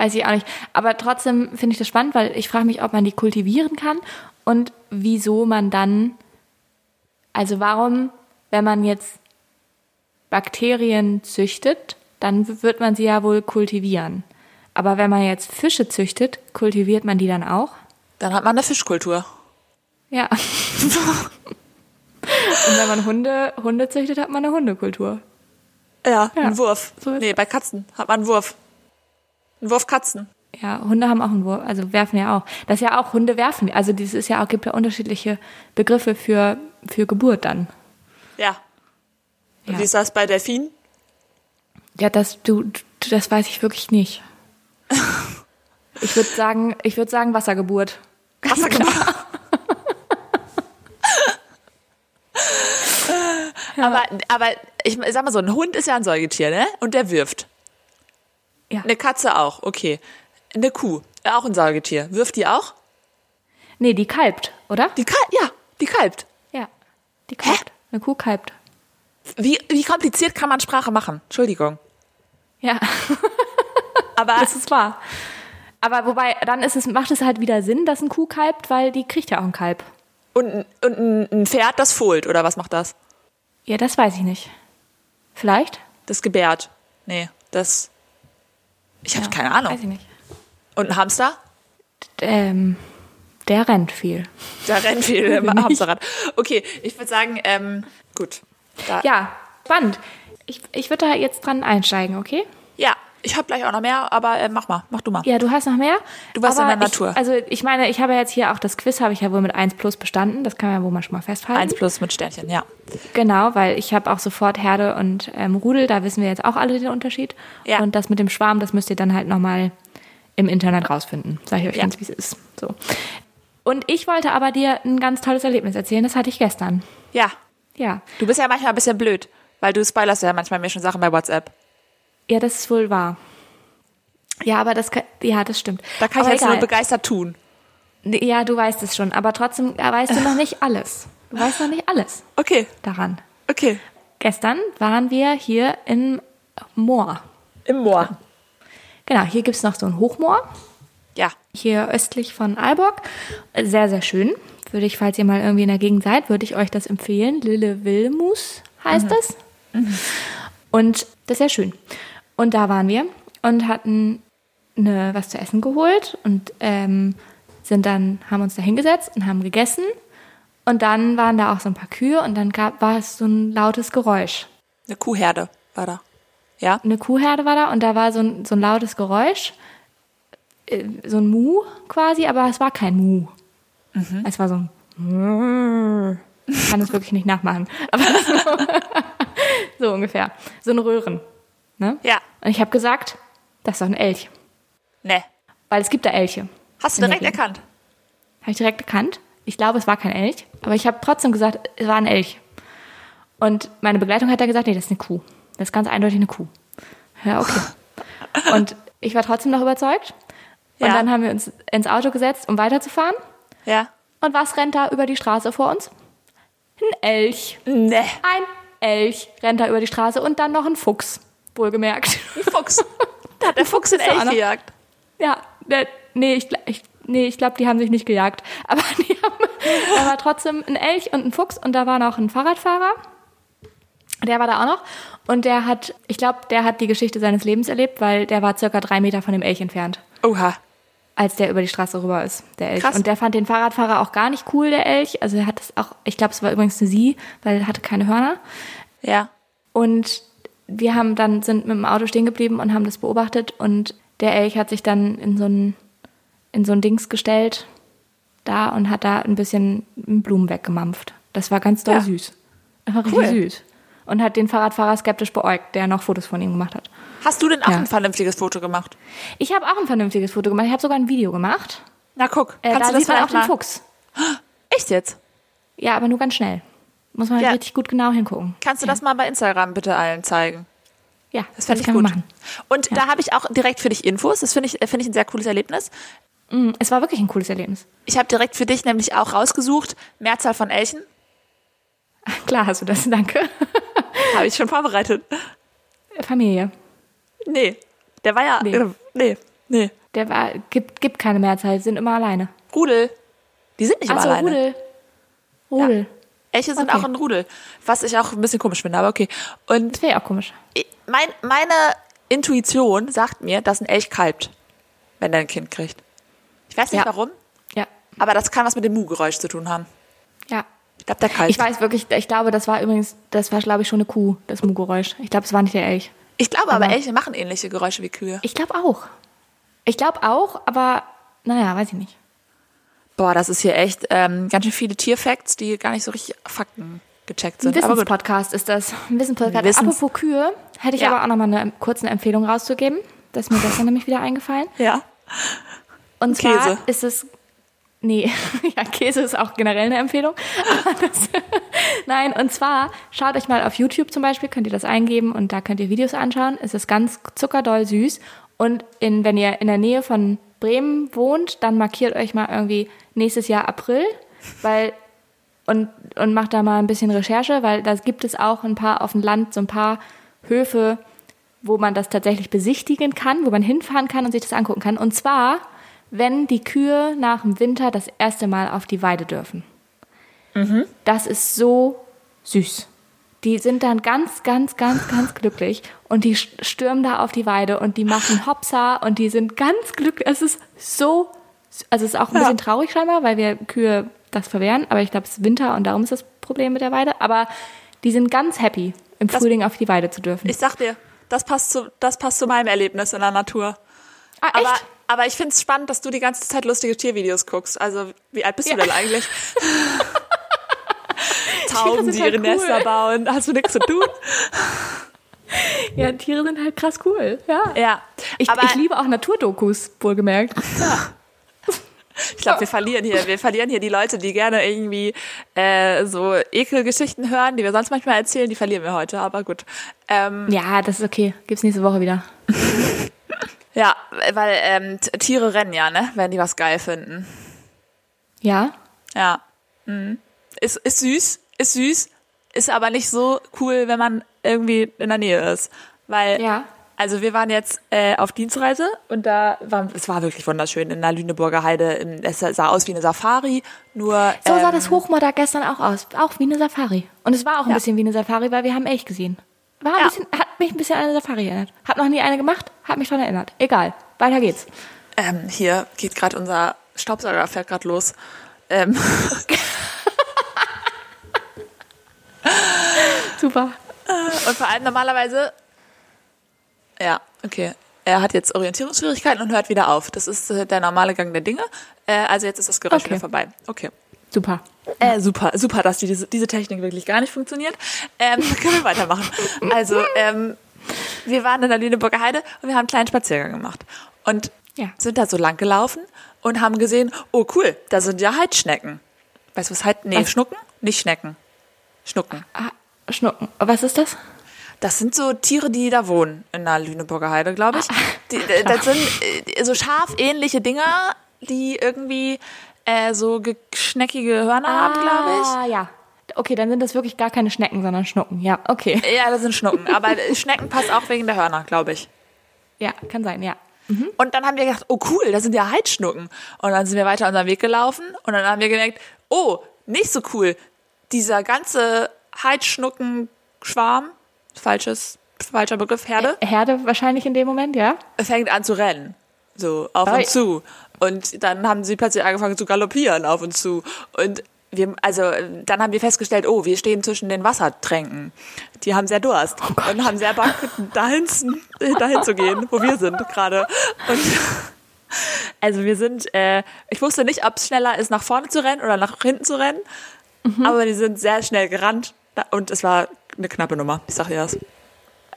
Weiß ich auch nicht. Aber trotzdem finde ich das spannend, weil ich frage mich, ob man die kultivieren kann und wieso man dann, also warum, wenn man jetzt Bakterien züchtet, dann wird man sie ja wohl kultivieren. Aber wenn man jetzt Fische züchtet, kultiviert man die dann auch? Dann hat man eine Fischkultur. Ja. und wenn man Hunde, Hunde züchtet, hat man eine Hundekultur. Ja, Ja, ein Wurf. so nee, bei Katzen hat man einen Wurf. Ein Wurf Katzen. Ja, Hunde haben auch einen Wurf, also werfen ja auch. Das ist ja auch, Hunde werfen. Also dieses ist ja auch, gibt ja unterschiedliche Begriffe für, für Geburt dann. Ja. Und Ja. wie ist das bei Delfinen? Ja, das, du, du- das weiß ich wirklich nicht. Ich würde sagen, ich würde sagen Wassergeburt. Wassergeburt. Aber, aber ich sag mal so, ein Hund ist ja ein Säugetier, ne? Und der wirft. Ja. Eine Katze auch, okay. Eine Kuh, auch ein Säugetier. Wirft die auch? Nee, die kalbt, oder? Die kalbt, ja, die kalbt. Ja. Die kalbt. Eine Kuh kalbt. Wie, wie kompliziert kann man Sprache machen? Entschuldigung. Ja. Aber Das ist wahr. Aber wobei, dann ist es, macht es halt wieder Sinn, dass ein Kuh kalbt, weil die kriegt ja auch ein Kalb. und, und ein- ein Pferd, das fohlt, oder was macht das? Ja, das weiß ich nicht. Vielleicht? Das gebärt. Nee, das. Ich habe Ja, keine Ahnung. Weiß ich nicht. Und ein Hamster? Ähm, der rennt viel. Da rennt viel im Hamsterrad. Okay, ich würde sagen, ähm, gut. Da, Ja, spannend. Ich, ich würde da jetzt dran einsteigen, okay? ja ich habe gleich auch noch mehr, aber äh, mach mal, mach du mal. Ja, du hast noch mehr? Du warst in der Natur. Ich, also ich meine, ich habe jetzt hier auch das Quiz, habe ich ja wohl mit 1 plus bestanden. Das kann man ja wohl mal schon mal festhalten. Eins plus mit Sternchen, ja. Genau, weil ich habe auch sofort Herde und ähm, Rudel, da wissen wir jetzt auch alle den Unterschied. Ja. Und das mit dem Schwarm, das müsst ihr dann halt nochmal im Internet rausfinden. Sag ich euch Ja. ganz, wie es ist. So. Und ich wollte aber dir ein ganz tolles Erlebnis erzählen, das hatte ich gestern. Ja, Ja. du bist ja manchmal ein bisschen blöd, weil du spoilerst ja manchmal mir schon Sachen bei WhatsApp. Ja, das ist wohl wahr. Ja, aber das kann, ja, das stimmt. Da kann ich aber jetzt nur begeistert tun. Ja, du weißt es schon, aber trotzdem weißt du noch nicht alles. Du weißt noch nicht alles Okay, daran. okay. Gestern waren wir hier im Moor. Im Moor. Genau, hier gibt's noch so ein Hochmoor, Ja. hier östlich von Aalborg. Sehr, sehr schön. Würde ich, falls ihr mal irgendwie in der Gegend seid, würde ich euch das empfehlen. Lille Wilmus heißt es. Und das ist sehr schön. Und da waren wir und hatten eine, was zu essen geholt und ähm, sind dann, haben uns da hingesetzt und haben gegessen. Und dann waren da auch so ein paar Kühe und dann gab, war es so ein lautes Geräusch. Eine Kuhherde war da. Ja? eine Kuhherde war da und da war so ein, so ein lautes Geräusch, äh, so ein Mu quasi, aber es war kein Mu. Es war so ein ich kann es wirklich nicht nachmachen, aber so, so ungefähr. So ein Röhren. Ne? Ja. Und ich habe gesagt, das ist doch ein Elch. Ne. Weil es gibt da Elche. Hast du direkt erkannt? Habe ich direkt erkannt. Ich glaube, es war kein Elch, aber ich habe trotzdem gesagt, es war ein Elch. Und meine Begleitung hat da gesagt, nee, das ist eine Kuh. Das ist ganz eindeutig eine Kuh. Ja, okay. Und ich war trotzdem noch überzeugt. Und Ja. dann haben wir uns ins Auto gesetzt, um weiterzufahren. Ja. Und was rennt da über die Straße vor uns? Ein Elch. Ne. Ein Elch rennt da über die Straße und dann noch ein Fuchs. Wohlgemerkt. Ein Fuchs. Da hat der Fuchs den Elch gejagt. Ja, der, nee, ich, ich, nee, ich glaube, die haben sich nicht gejagt. Aber die haben, da war trotzdem ein Elch und ein Fuchs und da war noch ein Fahrradfahrer. Der war da auch noch. Und der hat, ich glaube, der hat die Geschichte seines Lebens erlebt, weil der war circa drei Meter von dem Elch entfernt, Oha. als der über die Straße rüber ist, der Elch. Krass. Und der fand den Fahrradfahrer auch gar nicht cool, der Elch. Also er hat das auch, ich glaube, es war übrigens eine Sie, weil er hatte keine Hörner. Ja. Und wir haben dann sind mit dem Auto stehen geblieben und haben das beobachtet und der Elch hat sich dann in so ein in so ein Dings gestellt da und hat da ein bisschen Blumen weggemampft. Das war ganz doll Ja. süß. Das war richtig Cool. süß. Und hat den Fahrradfahrer skeptisch beäugt, der noch Fotos von ihm gemacht hat. Hast du denn auch Ja. ein vernünftiges Foto gemacht? Ich habe auch ein vernünftiges Foto gemacht. Ich habe sogar ein Video gemacht. Na guck, Äh, kannst da du das sieht man auch den? Fuchs. Echt jetzt? Ja, aber nur ganz schnell. Muss man halt Ja. richtig gut genau hingucken. Kannst du das mal bei Instagram bitte allen zeigen? Ja, Das fände ich gut. machen. Und da habe ich auch direkt für dich Infos. Das finde ich, finde ich ein sehr cooles Erlebnis. Mm, Es war wirklich ein cooles Erlebnis. Ich habe direkt für dich nämlich auch rausgesucht, Mehrzahl von Elchen. Klar hast du das, danke. Habe ich schon vorbereitet. Familie. Nee, der war ja. Nee. äh, Nee, nee. Der war, gibt, gibt keine Mehrzahl, sind immer alleine. Rudel. Die sind nicht immer Also alleine. Rudel. Rudel. Elche sind Okay. auch ein Rudel. Was ich auch ein bisschen komisch finde, aber okay. Und Das wäre ja auch komisch. mein, meine Intuition sagt mir, dass ein Elch kalbt, wenn er ein Kind kriegt. Ich weiß nicht Ja. warum, Ja. aber das kann was mit dem Mu-Geräusch zu tun haben. Ja. Ich glaube, der kalbt. Ich weiß wirklich, ich glaube, das war übrigens, das war, glaube ich, schon eine Kuh, das Mu-Geräusch. Ich glaube, es war nicht der Elch. Ich glaube aber, aber- Elche machen ähnliche Geräusche wie Kühe. Ich glaube auch. Ich glaube auch, aber naja, weiß ich nicht. Boah, das ist hier echt ähm, ganz schön viele Tierfacts, die gar nicht so richtig Fakten gecheckt Ein sind. Gut. Wissenspodcast ist das. Ein Wissenspodcast. Wissens- Apropos Kühe, hätte ich Ja. aber auch nochmal eine kurze Empfehlung rauszugeben. Das ist mir gestern nämlich wieder eingefallen. Ja. Und zwar Käse. ist es. Nee, ja, Käse ist auch generell eine Empfehlung. Das, nein, und zwar schaut euch mal auf YouTube zum Beispiel, könnt ihr das eingeben und da könnt ihr Videos anschauen. Es ist ganz zuckerdoll süß. Und in, wenn ihr in der Nähe von Bremen wohnt, dann markiert euch mal irgendwie nächstes Jahr April, weil und, und macht da mal ein bisschen Recherche, weil da gibt es auch ein paar auf dem Land, so ein paar Höfe, wo man das tatsächlich besichtigen kann, wo man hinfahren kann und sich das angucken kann. Und zwar, wenn die Kühe nach dem Winter das erste Mal auf die Weide dürfen. Das ist so süß. Die sind dann ganz, ganz, ganz, ganz glücklich und die stürmen da auf die Weide und die machen Hopsa und die sind ganz glücklich. Es ist so, also es ist auch ein Ja. bisschen traurig scheinbar, weil wir Kühe das verwehren, aber ich glaube, es ist Winter und darum ist das Problem mit der Weide. Aber die sind ganz happy, im Frühling auf die Weide zu dürfen. Ich sag dir, das passt zu, das passt zu meinem Erlebnis in der Natur. ah, Aber, aber ich finde es spannend, dass du die ganze Zeit lustige Tiervideos guckst. Also, wie alt bist Ja. du denn eigentlich? Tauben, die halt ihre cool. Nester bauen. Hast du nichts zu tun? Ja, Tiere sind halt krass cool. Ja. Ja. Ich, aber ich liebe auch Naturdokus, wohlgemerkt. Ich glaube, wir verlieren hier, wir verlieren hier die Leute, die gerne irgendwie äh, so Ekelgeschichten hören, die wir sonst manchmal erzählen, die verlieren wir heute. Aber gut. Ähm, Ja, das ist okay. Gibt's nächste Woche wieder. ja, weil ähm, Tiere rennen ja, ne? Wenn die was geil finden. Ja? Ja. Mhm. Ist, ist süß, ist süß, ist aber nicht so cool, wenn man irgendwie in der Nähe ist. Weil, Ja. Also wir waren jetzt äh, auf Dienstreise und da war, es war wirklich wunderschön in der Lüneburger Heide. In, es sah aus wie eine Safari, nur. So sah ähm, das Hochmoor da gestern auch aus. Auch wie eine Safari. Und es war auch ein Ja. bisschen wie eine Safari, weil wir haben Elch gesehen. War ein Ja. bisschen, hat mich ein bisschen an eine Safari erinnert. Hab noch nie eine gemacht, hat mich dran erinnert. Egal. Weiter geht's. Ähm, hier geht gerade unser Staubsauger, fährt gerade los. Ähm, Super. und vor allem normalerweise. Ja, okay. Er hat jetzt Orientierungsschwierigkeiten und hört wieder auf. Das ist äh, der normale Gang der Dinge. Äh, also jetzt ist das Geräusch Okay. wieder vorbei. Okay. Super. Äh, super, super, dass die, diese, diese Technik wirklich gar nicht funktioniert. Ähm, können wir weitermachen. Also, ähm, wir waren in der Lüneburger Heide und wir haben einen kleinen Spaziergang gemacht. Und Ja. sind da so lang gelaufen und haben gesehen, oh cool, da sind ja Heidschnecken. Weißt du, was Heid? Nee, Was? Schnucken? Nicht Schnecken. Schnucken. Ah, Schnucken. Was ist das? Das sind so Tiere, die da wohnen in der Lüneburger Heide, glaube ich. Die, äh, das sind äh, so schafähnliche Dinger, die irgendwie äh, so geschneckige Hörner haben, glaube ich. Ah, ja. Okay, dann sind das wirklich gar keine Schnecken, sondern Schnucken. Ja, okay. Ja, das sind Schnucken. Aber Schnecken passt auch wegen der Hörner, glaube ich. Ja, kann sein, ja. Und dann haben wir gedacht, oh cool, das sind ja Heidschnucken. Und dann sind wir weiter unseren Weg gelaufen und dann haben wir gemerkt, oh, nicht so cool. Dieser ganze Heidschnuckenschwarm, falsches, falscher Begriff, Herde, Herde wahrscheinlich in dem Moment, ja? fängt an zu rennen. So, auf Oi. und zu. Und dann haben sie plötzlich angefangen zu galoppieren, auf und zu. Und wir, also, dann haben wir festgestellt, oh, wir stehen zwischen den Wassertränken. Die haben sehr Durst und haben sehr Bock, dahin, dahin zu gehen, wo wir sind gerade. Und also wir sind, äh, ich wusste nicht, ob es schneller ist, nach vorne zu rennen oder nach hinten zu rennen. Aber die sind sehr schnell gerannt und es war eine knappe Nummer, ich sag dir das.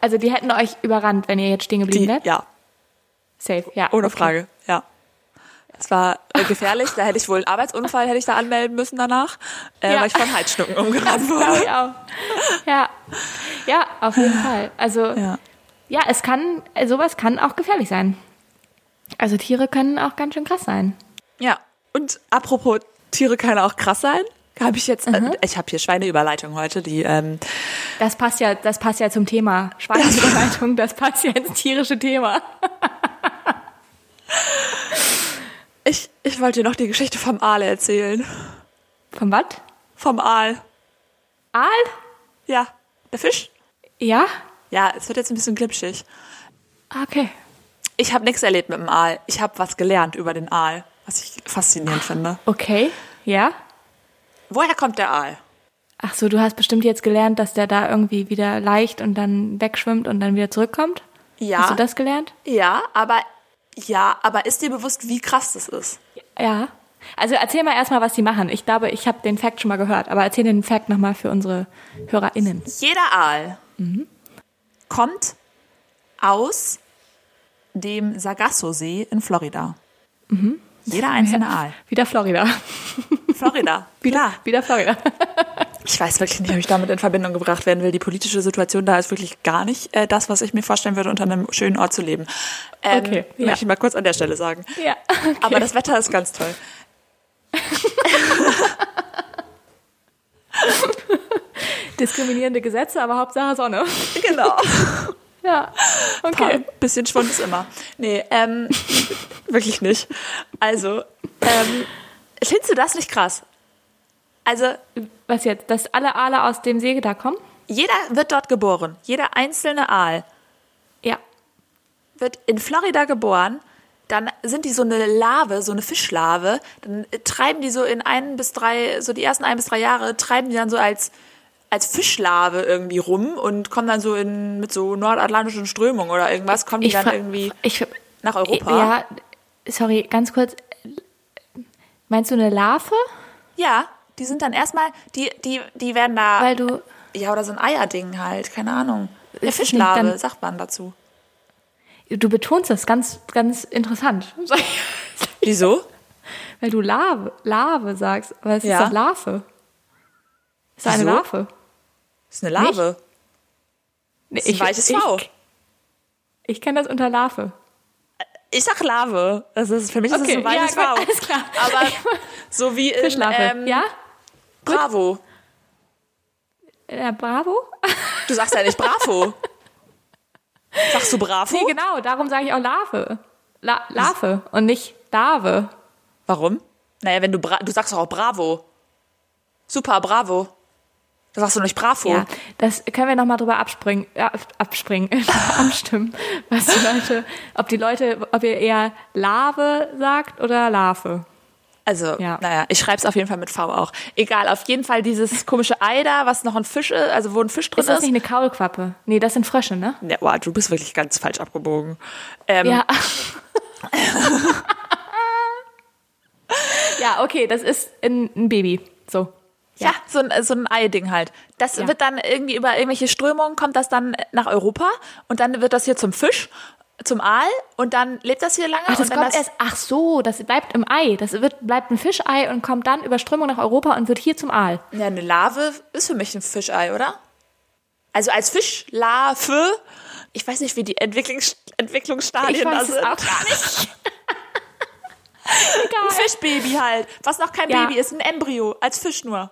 Also die hätten euch überrannt, wenn ihr jetzt stehen geblieben wärt? ja, Safe, ja. Ohne okay. Frage, ja. Es war äh, gefährlich, da hätte ich wohl einen Arbeitsunfall hätte ich da anmelden müssen danach, äh, Ja. weil ich von Heizschnucken umgerannt wurde. auch. Ja. Ja, auf jeden Fall. Also, ja. Ja. es kann, sowas kann auch gefährlich sein. Also Tiere können auch ganz schön krass sein. ja. Und apropos Tiere können auch krass sein. Habe ich jetzt, äh, ich habe hier Schweineüberleitung heute, die ähm, Das passt ja, das passt ja zum Thema Schweineüberleitung, das passt ja ins tierische Thema. ich, ich wollte dir noch die Geschichte vom Aal erzählen. Von was? Vom Aal. Aal? Ja, der Fisch. Ja? Ja, es wird jetzt ein bisschen glitschig. Okay. Ich habe nichts erlebt mit dem Aal. Ich habe was gelernt über den Aal, was ich faszinierend finde. Okay. Ja? Woher kommt der Aal? Ach so, du hast bestimmt jetzt gelernt, dass der da irgendwie wieder leicht und dann wegschwimmt und dann wieder zurückkommt? Ja. Hast du das gelernt? Ja, aber ja, aber ist dir bewusst, wie krass das ist? Ja. Also erzähl mal erstmal, was die machen. Ich glaube, ich habe den Fact schon mal gehört, aber erzähl den Fact nochmal für unsere HörerInnen. Jeder Aal kommt aus dem Sargasso-See in Florida. Jeder einzelne Aal. Wieder Florida. Florida. Wieder, Klar. wieder Florida. Ich weiß wirklich nicht, ob ich damit in Verbindung gebracht werden will. Die politische Situation da ist wirklich gar nicht äh, das, was ich mir vorstellen würde, unter einem schönen Ort zu leben. Ähm, Okay, ja. Möchte ich mal kurz an der Stelle sagen. ja. Okay. Aber das Wetter ist ganz toll. diskriminierende Gesetze, aber Hauptsache Sonne. Genau. Ja, okay. Ein bisschen Schwund ist immer. Nee, ähm, wirklich nicht. Also, ähm, findest du das nicht krass? Also, Was jetzt? Dass alle Aale aus dem See da kommen? jeder wird dort geboren. Jeder einzelne Aal Ja. wird in Florida geboren. Dann sind die so eine Larve, so eine Fischlarve. Dann treiben die so in ein bis drei, so die ersten ein bis drei Jahre, treiben die dann so als, als Fischlarve irgendwie rum und kommen dann so in, mit so nordatlantischen Strömungen oder irgendwas, kommen die dann fra- irgendwie ich, nach Europa. Ja, sorry, ganz kurz. Meinst du eine Larve? Ja, die sind dann erstmal, die, die, die werden da. Weil du. ja, oder so ein Eierding halt, keine Ahnung. Eine Fischlarve, dann- sagt man dazu. Du betonst das ganz, ganz interessant. Wieso? Weil du Larve, Larve sagst, aber es Ja. ist doch Larve. Es ist eine Wieso? Larve. Das ist eine Larve. Nee, ist ein weiches V. Ich, ich kenne das unter Larve. Ich sag Larve. Das ist, für mich ist Okay, das ein weiches ja, gut, alles klar. Aber so wie in ähm, ja? Bravo. Ja, Bravo? Du sagst ja nicht Bravo. Sagst du Bravo? Nee, genau, darum sage ich auch Larve. La Larve und nicht Larve. Warum? Naja, wenn du Bra du sagst doch auch Bravo. Super, Bravo. Da sagst du nicht Bravo. Ja, das können wir nochmal drüber abspringen, äh, abspringen, abstimmen, was die Leute, ob die Leute, ob ihr eher Larve sagt oder Larve. Also, Ja. naja, ich schreib's auf jeden Fall mit V auch. Egal, auf jeden Fall dieses komische Ei da, was noch ein Fisch ist, also wo ein Fisch drin Ist das ist. nicht eine Kaulquappe? Nee, das sind Frösche, ne? Ja, wow, du bist wirklich ganz falsch abgebogen. Ähm, Ja. ja, okay, das ist ein, ein Baby. So. Ja, so ein, so ein Ei-Ding halt. Das Ja. wird dann irgendwie über irgendwelche Strömungen, kommt das dann nach Europa und dann wird das hier zum Fisch, zum Aal und dann lebt das hier lange. Ach, das kommt erst, ach so, das bleibt im Ei. Das wird, bleibt ein Fischei und kommt dann über Strömung nach Europa und wird hier zum Aal. Ja, eine Larve ist für mich ein Fischei, oder? Also als Fischlarve, ich weiß nicht, wie die Entwicklungs Entwicklungsstadien Ich da weiß es sind. auch gar nicht. Ein Egal. Fischbaby halt, was noch kein Ja. Baby ist, ein Embryo, als Fisch nur.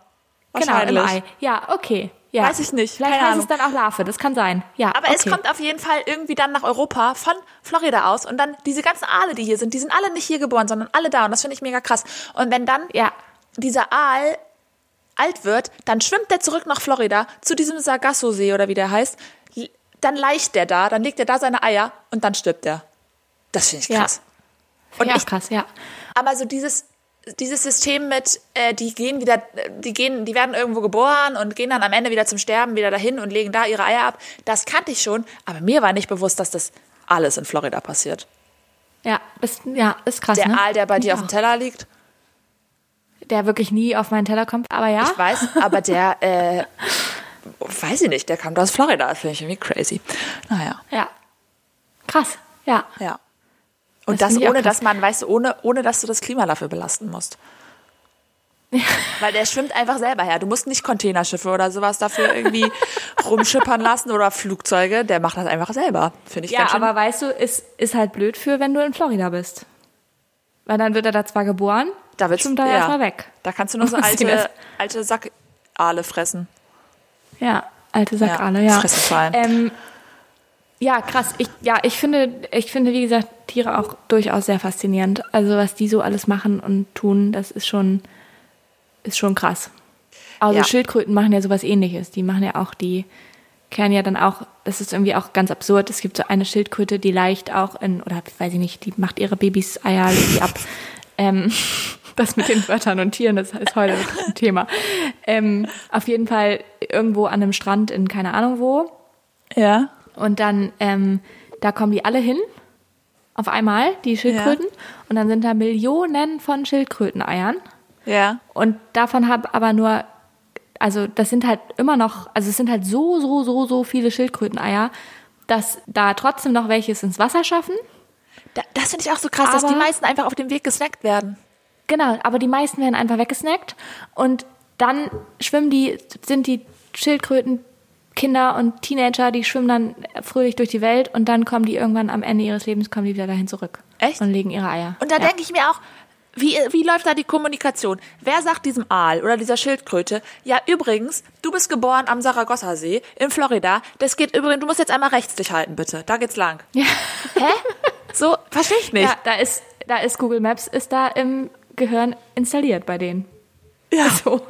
Genau, im. Ei. Ja, okay. Ja. Weiß ich nicht, Vielleicht keine heißt Ahnung. es dann auch Larve, das kann sein. Ja, Aber okay. es kommt auf jeden Fall irgendwie dann nach Europa von Florida aus und dann diese ganzen Aale, die hier sind, die sind alle nicht hier geboren, sondern alle da und das finde ich mega krass. Und wenn dann Ja, dieser Aal alt wird, dann schwimmt der zurück nach Florida zu diesem Sargasso-See oder wie der heißt. Dann leicht der da, dann legt er da seine Eier und dann stirbt er. Das finde ich Ja. krass. und Und ja, ich- krass, ja. Aber so dieses, dieses System mit, äh, die gehen wieder, die gehen, die werden irgendwo geboren und gehen dann am Ende wieder zum Sterben wieder dahin und legen da ihre Eier ab, das kannte ich schon, aber mir war nicht bewusst, dass das alles in Florida passiert. Ja, das, ja, ist krass, Der ne? Aal, der bei dir Ja. auf dem Teller liegt, Der wirklich nie auf meinen Teller kommt, aber ja. ich weiß, aber der, äh, weiß ich nicht, der kommt aus Florida, das finde ich irgendwie crazy. Naja, Ja. Krass, ja. ja. Und Das das, ohne, dass man, weißt du, ohne, ohne, dass du das Klima dafür belasten musst. Weil der schwimmt einfach selber her. Du musst nicht Containerschiffe oder sowas dafür irgendwie rumschippern lassen oder Flugzeuge. Der macht das einfach selber. Finde ich Ja, ganz schön. aber weißt du, ist, ist halt blöd für, wenn du in Florida bist. Weil dann wird er da zwar geboren, da wird's, schwimmt er ja. erstmal weg. Da kannst du nur so alte, alte Sackale fressen. Ja, alte Sackale, ja. Fressenzahlen. Ähm, ja, krass. Ich, ja, ich finde, ich finde, wie gesagt, Tiere auch durchaus sehr faszinierend. Also was die so alles machen und tun, das ist schon, ist schon krass. Also Ja. Schildkröten machen ja sowas ähnliches. Die machen ja auch, die kehren ja dann auch, das ist irgendwie auch ganz absurd. Es gibt so eine Schildkröte, die leicht auch in, oder weiß ich nicht, die macht ihre Babys Eier die ab. Ähm, das mit den Wörtern und Tieren, das ist heute ein Thema. Ähm, auf jeden Fall irgendwo an einem Strand in keine Ahnung wo. ja. Und dann, ähm, da kommen die alle hin. Auf einmal, die Schildkröten. Und dann sind da Millionen von Schildkröteneiern. Ja. Und davon habe aber nur, also das sind halt immer noch, also es sind halt so, so, so, so viele Schildkröteneier, dass da trotzdem noch welches ins Wasser schaffen. Da, das finde ich auch so krass, dass Aber- die meisten einfach auf dem Weg gesnackt werden. Genau, aber die meisten werden einfach weggesnackt. Und dann schwimmen die, sind die Schildkröten Kinder und Teenager, die schwimmen dann fröhlich durch die Welt und dann kommen die irgendwann am Ende ihres Lebens kommen die wieder dahin zurück. Echt? Und legen ihre Eier. Und da ja. denke ich mir auch, Wie, wie läuft da die Kommunikation? Wer sagt diesem Aal oder dieser Schildkröte, ja übrigens, du bist geboren am Saragossa-See in Florida, das geht übrigens, du musst jetzt einmal rechts dich halten, bitte, da geht's lang. Ja. Hä? So, verstehe ich nicht. Ja, da ist, da ist Google Maps ist da im Gehirn installiert bei denen. Ja. So.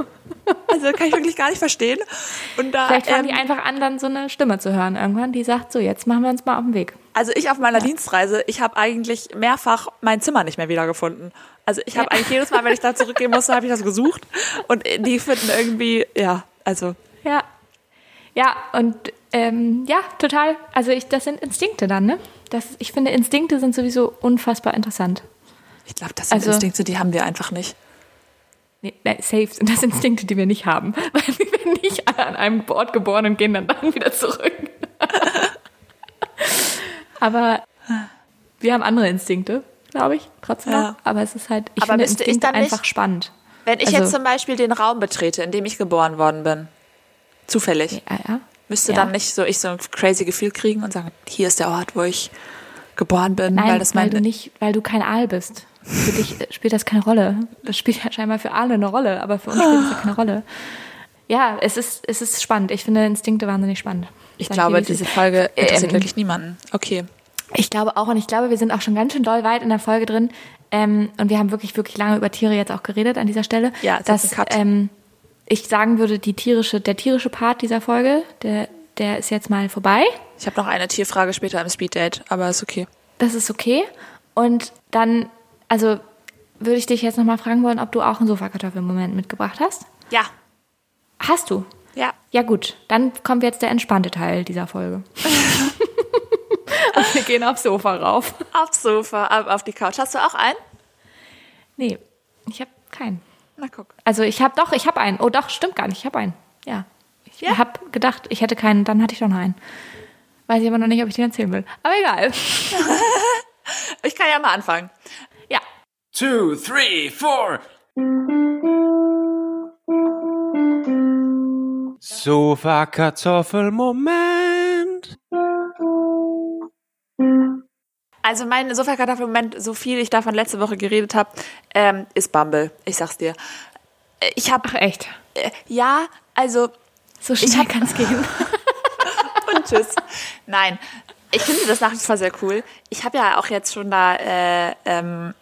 Also kann ich wirklich gar nicht verstehen. Und da, Vielleicht fangen ähm, die einfach an, dann so eine Stimme zu hören irgendwann, die sagt, so, jetzt machen wir uns mal auf den Weg. Also ich auf meiner Dienstreise, ich habe eigentlich mehrfach mein Zimmer nicht mehr wiedergefunden. Also ich habe Ja. eigentlich jedes Mal, wenn ich da zurückgehen musste, habe ich das gesucht. Und die finden irgendwie, ja, also Ja. Ja, und ähm, ja, total. Also ich, das sind Instinkte dann, ne? Das, ich finde, Instinkte sind sowieso unfassbar interessant. ich glaube, das sind Also- Instinkte, die haben wir einfach nicht. Nee, safe sind das Instinkte, die wir nicht haben. Weil wir werden nicht alle an einem Ort geboren und gehen dann, dann wieder zurück. Aber wir haben andere Instinkte, glaube ich, trotzdem Ja. noch. Aber es ist halt, ich Aber finde müsste ich Instinkte dann nicht- einfach spannend. Wenn ich Also- jetzt zum Beispiel den Raum betrete, in dem ich geboren worden bin, zufällig, Ja, ja. müsste dann nicht so ich so ein crazy Gefühl kriegen und sagen, hier ist der Ort, wo ich geboren bin, Nein, weil das mein du nicht, weil du kein Aal bist. Für dich äh, spielt das keine Rolle. Das spielt ja scheinbar für Aale eine Rolle, aber für uns spielt das ja keine Rolle. Ja, es ist, es ist spannend. Ich finde Instinkte wahnsinnig spannend. ich Sag glaube, diese. Folge interessiert Ähm, wirklich niemanden. Okay. Ich glaube auch und ich glaube, wir sind auch schon ganz schön doll weit in der Folge drin. Ähm, und wir haben wirklich, wirklich lange über Tiere jetzt auch geredet an dieser Stelle. Ja, ist dass ähm, ich sagen würde, die tierische, der tierische Part dieser Folge, der, der ist jetzt mal vorbei. Ich habe noch eine Tierfrage später im Speeddate, aber ist okay. Das ist okay. Und dann, also würde ich dich jetzt nochmal fragen wollen, ob du auch einen Sofakartoffelmoment mitgebracht hast. Ja. Hast du? Ja. Ja gut, dann kommt jetzt der entspannte Teil dieser Folge. Wir gehen aufs Sofa rauf. Aufs Sofa, auf die Couch. Hast du auch einen? Nee, ich habe keinen. Na guck. Also ich habe doch, ich habe einen. Oh doch, stimmt gar nicht, ich habe einen. Ja. Ich Ja? habe gedacht, ich hätte keinen, dann hatte ich doch noch einen. Weiß ich aber noch nicht, ob ich den erzählen will. Aber egal. Ich kann ja mal anfangen. Two, three, four. Sofa Kartoffelmoment. Also mein Sofakartoffelmoment, so viel ich davon letzte Woche geredet habe, ähm, ist Bumble. Ich sag's dir. Äh, Ich habe Ach echt. äh, ja, also So schnell kann es gehen. und tschüss. Nein, ich finde das nach wie vor sehr cool. Ich habe ja auch jetzt schon da äh, ähm,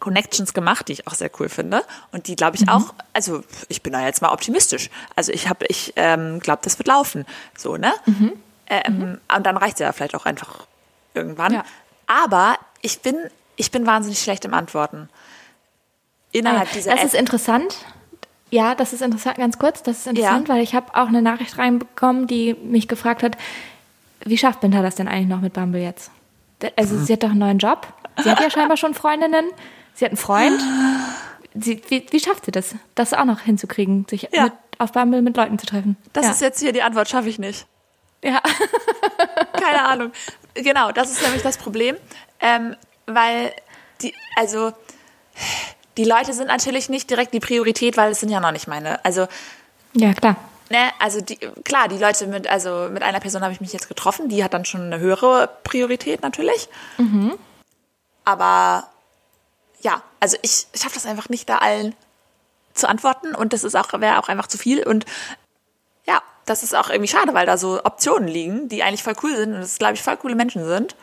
Connections gemacht, die ich auch sehr cool finde und die glaube ich auch. Also ich bin da jetzt mal optimistisch. Also ich habe, ich ähm, glaube, das wird laufen. So ne. Ähm, Und dann reicht ja vielleicht auch einfach irgendwann. Ja. Aber ich bin, ich bin wahnsinnig schlecht im Antworten. Innerhalb dieser das App. ist interessant. Ja, das ist interessant, ganz kurz. Das ist interessant, Ja. weil ich habe auch eine Nachricht reinbekommen, die mich gefragt hat, wie schafft Binta das denn eigentlich noch mit Bumble jetzt? Also sie hat doch einen neuen Job. Sie hat ja scheinbar schon Freundinnen. Sie hat einen Freund. Sie, wie, wie schafft sie das, das auch noch hinzukriegen, sich Ja. mit, auf Bumble mit Leuten zu treffen? das ja. ist jetzt hier die Antwort, schaffe ich nicht. ja. Keine Ahnung. Genau, das ist nämlich das Problem. Ähm, weil die, also die Leute sind natürlich nicht direkt die Priorität, weil es sind ja noch nicht meine. Also, ja, klar. ne, also die, klar, die Leute mit, also mit einer Person habe ich mich jetzt getroffen, die hat dann schon eine höhere Priorität natürlich. Aber ja, also ich schaffe das einfach nicht, da allen zu antworten und das ist auch, wäre auch einfach zu viel und ja, das ist auch irgendwie schade, weil da so Optionen liegen, die eigentlich voll cool sind und das, glaube ich, voll coole Menschen sind.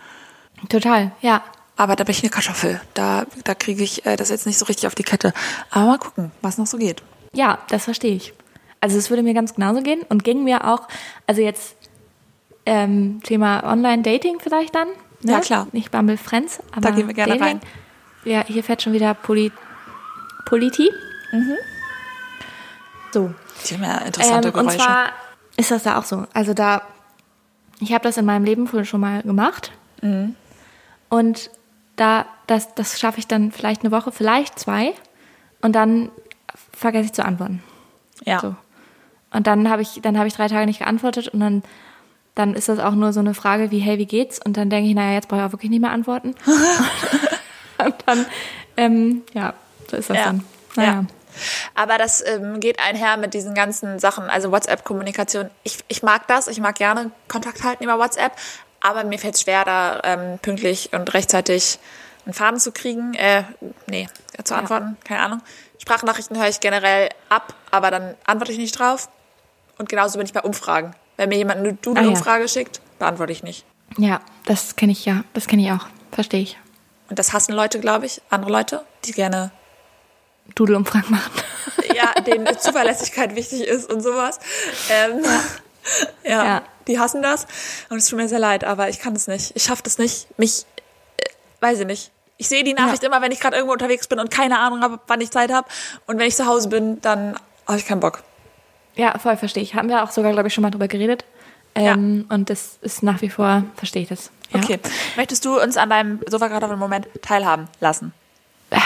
Total, ja. Aber da bin ich eine Kartoffel. Da, da kriege ich äh, das jetzt nicht so richtig auf die Kette. Aber mal gucken, was noch so geht. Ja, das verstehe ich. Also es würde mir ganz genauso gehen und ging mir auch, also jetzt ähm, Thema Online-Dating vielleicht dann. Ne? Ja, klar. Nicht Bumble Friends, aber Da gehen wir gerne rein. Ja, hier fährt schon wieder Poli Politi. Mhm. So. Die haben ja interessante Ähm, und Geräusche. zwar ist das da auch so. Also da, ich habe das in meinem Leben früher schon mal gemacht. Mhm. Und da, das, das schaffe ich dann vielleicht eine Woche, vielleicht zwei. Und dann vergesse ich zu antworten. ja. So. Und dann habe ich, dann habe ich drei Tage nicht geantwortet und dann, dann ist das auch nur so eine Frage wie, hey, wie geht's? Und dann denke ich, naja, jetzt brauche ich auch wirklich nicht mehr antworten. und dann, ähm, ja, so ist das Ja. dann. Naja. Ja. Aber das ähm, geht einher mit diesen ganzen Sachen, also WhatsApp-Kommunikation. Ich, ich mag das, ich mag gerne Kontakt halten über WhatsApp, aber mir fällt es schwer, da ähm, pünktlich und rechtzeitig einen Faden zu kriegen. Äh, nee, zu antworten. Keine Ahnung. Sprachnachrichten höre ich generell ab, aber dann antworte ich nicht drauf. Und genauso bin ich bei Umfragen. Wenn mir jemand eine Doodle-Umfrage schickt, beantworte ich nicht. Ja, das kenne ich ja. Das kenne ich auch. Verstehe ich. Und das hassen Leute, glaube ich, andere Leute, die gerne, Doodle-Umfragen machen. ja, denen Zuverlässigkeit wichtig ist und sowas. Ähm, ja. Ja. die hassen das. Und es tut mir sehr leid, aber ich kann es nicht. Ich schaffe das nicht. Mich, äh, weiß ich nicht. Ich sehe die Nachricht immer, wenn ich gerade irgendwo unterwegs bin und keine Ahnung habe, wann ich Zeit habe. Und wenn ich zu Hause bin, dann habe ich keinen Bock. Ja, voll verstehe ich. Haben wir auch sogar, glaube ich, schon mal drüber geredet. Ähm, Und das ist nach wie vor, verstehe ich das. Ja. Okay. Möchtest du uns an deinem Sofakartoffelmoment teilhaben lassen?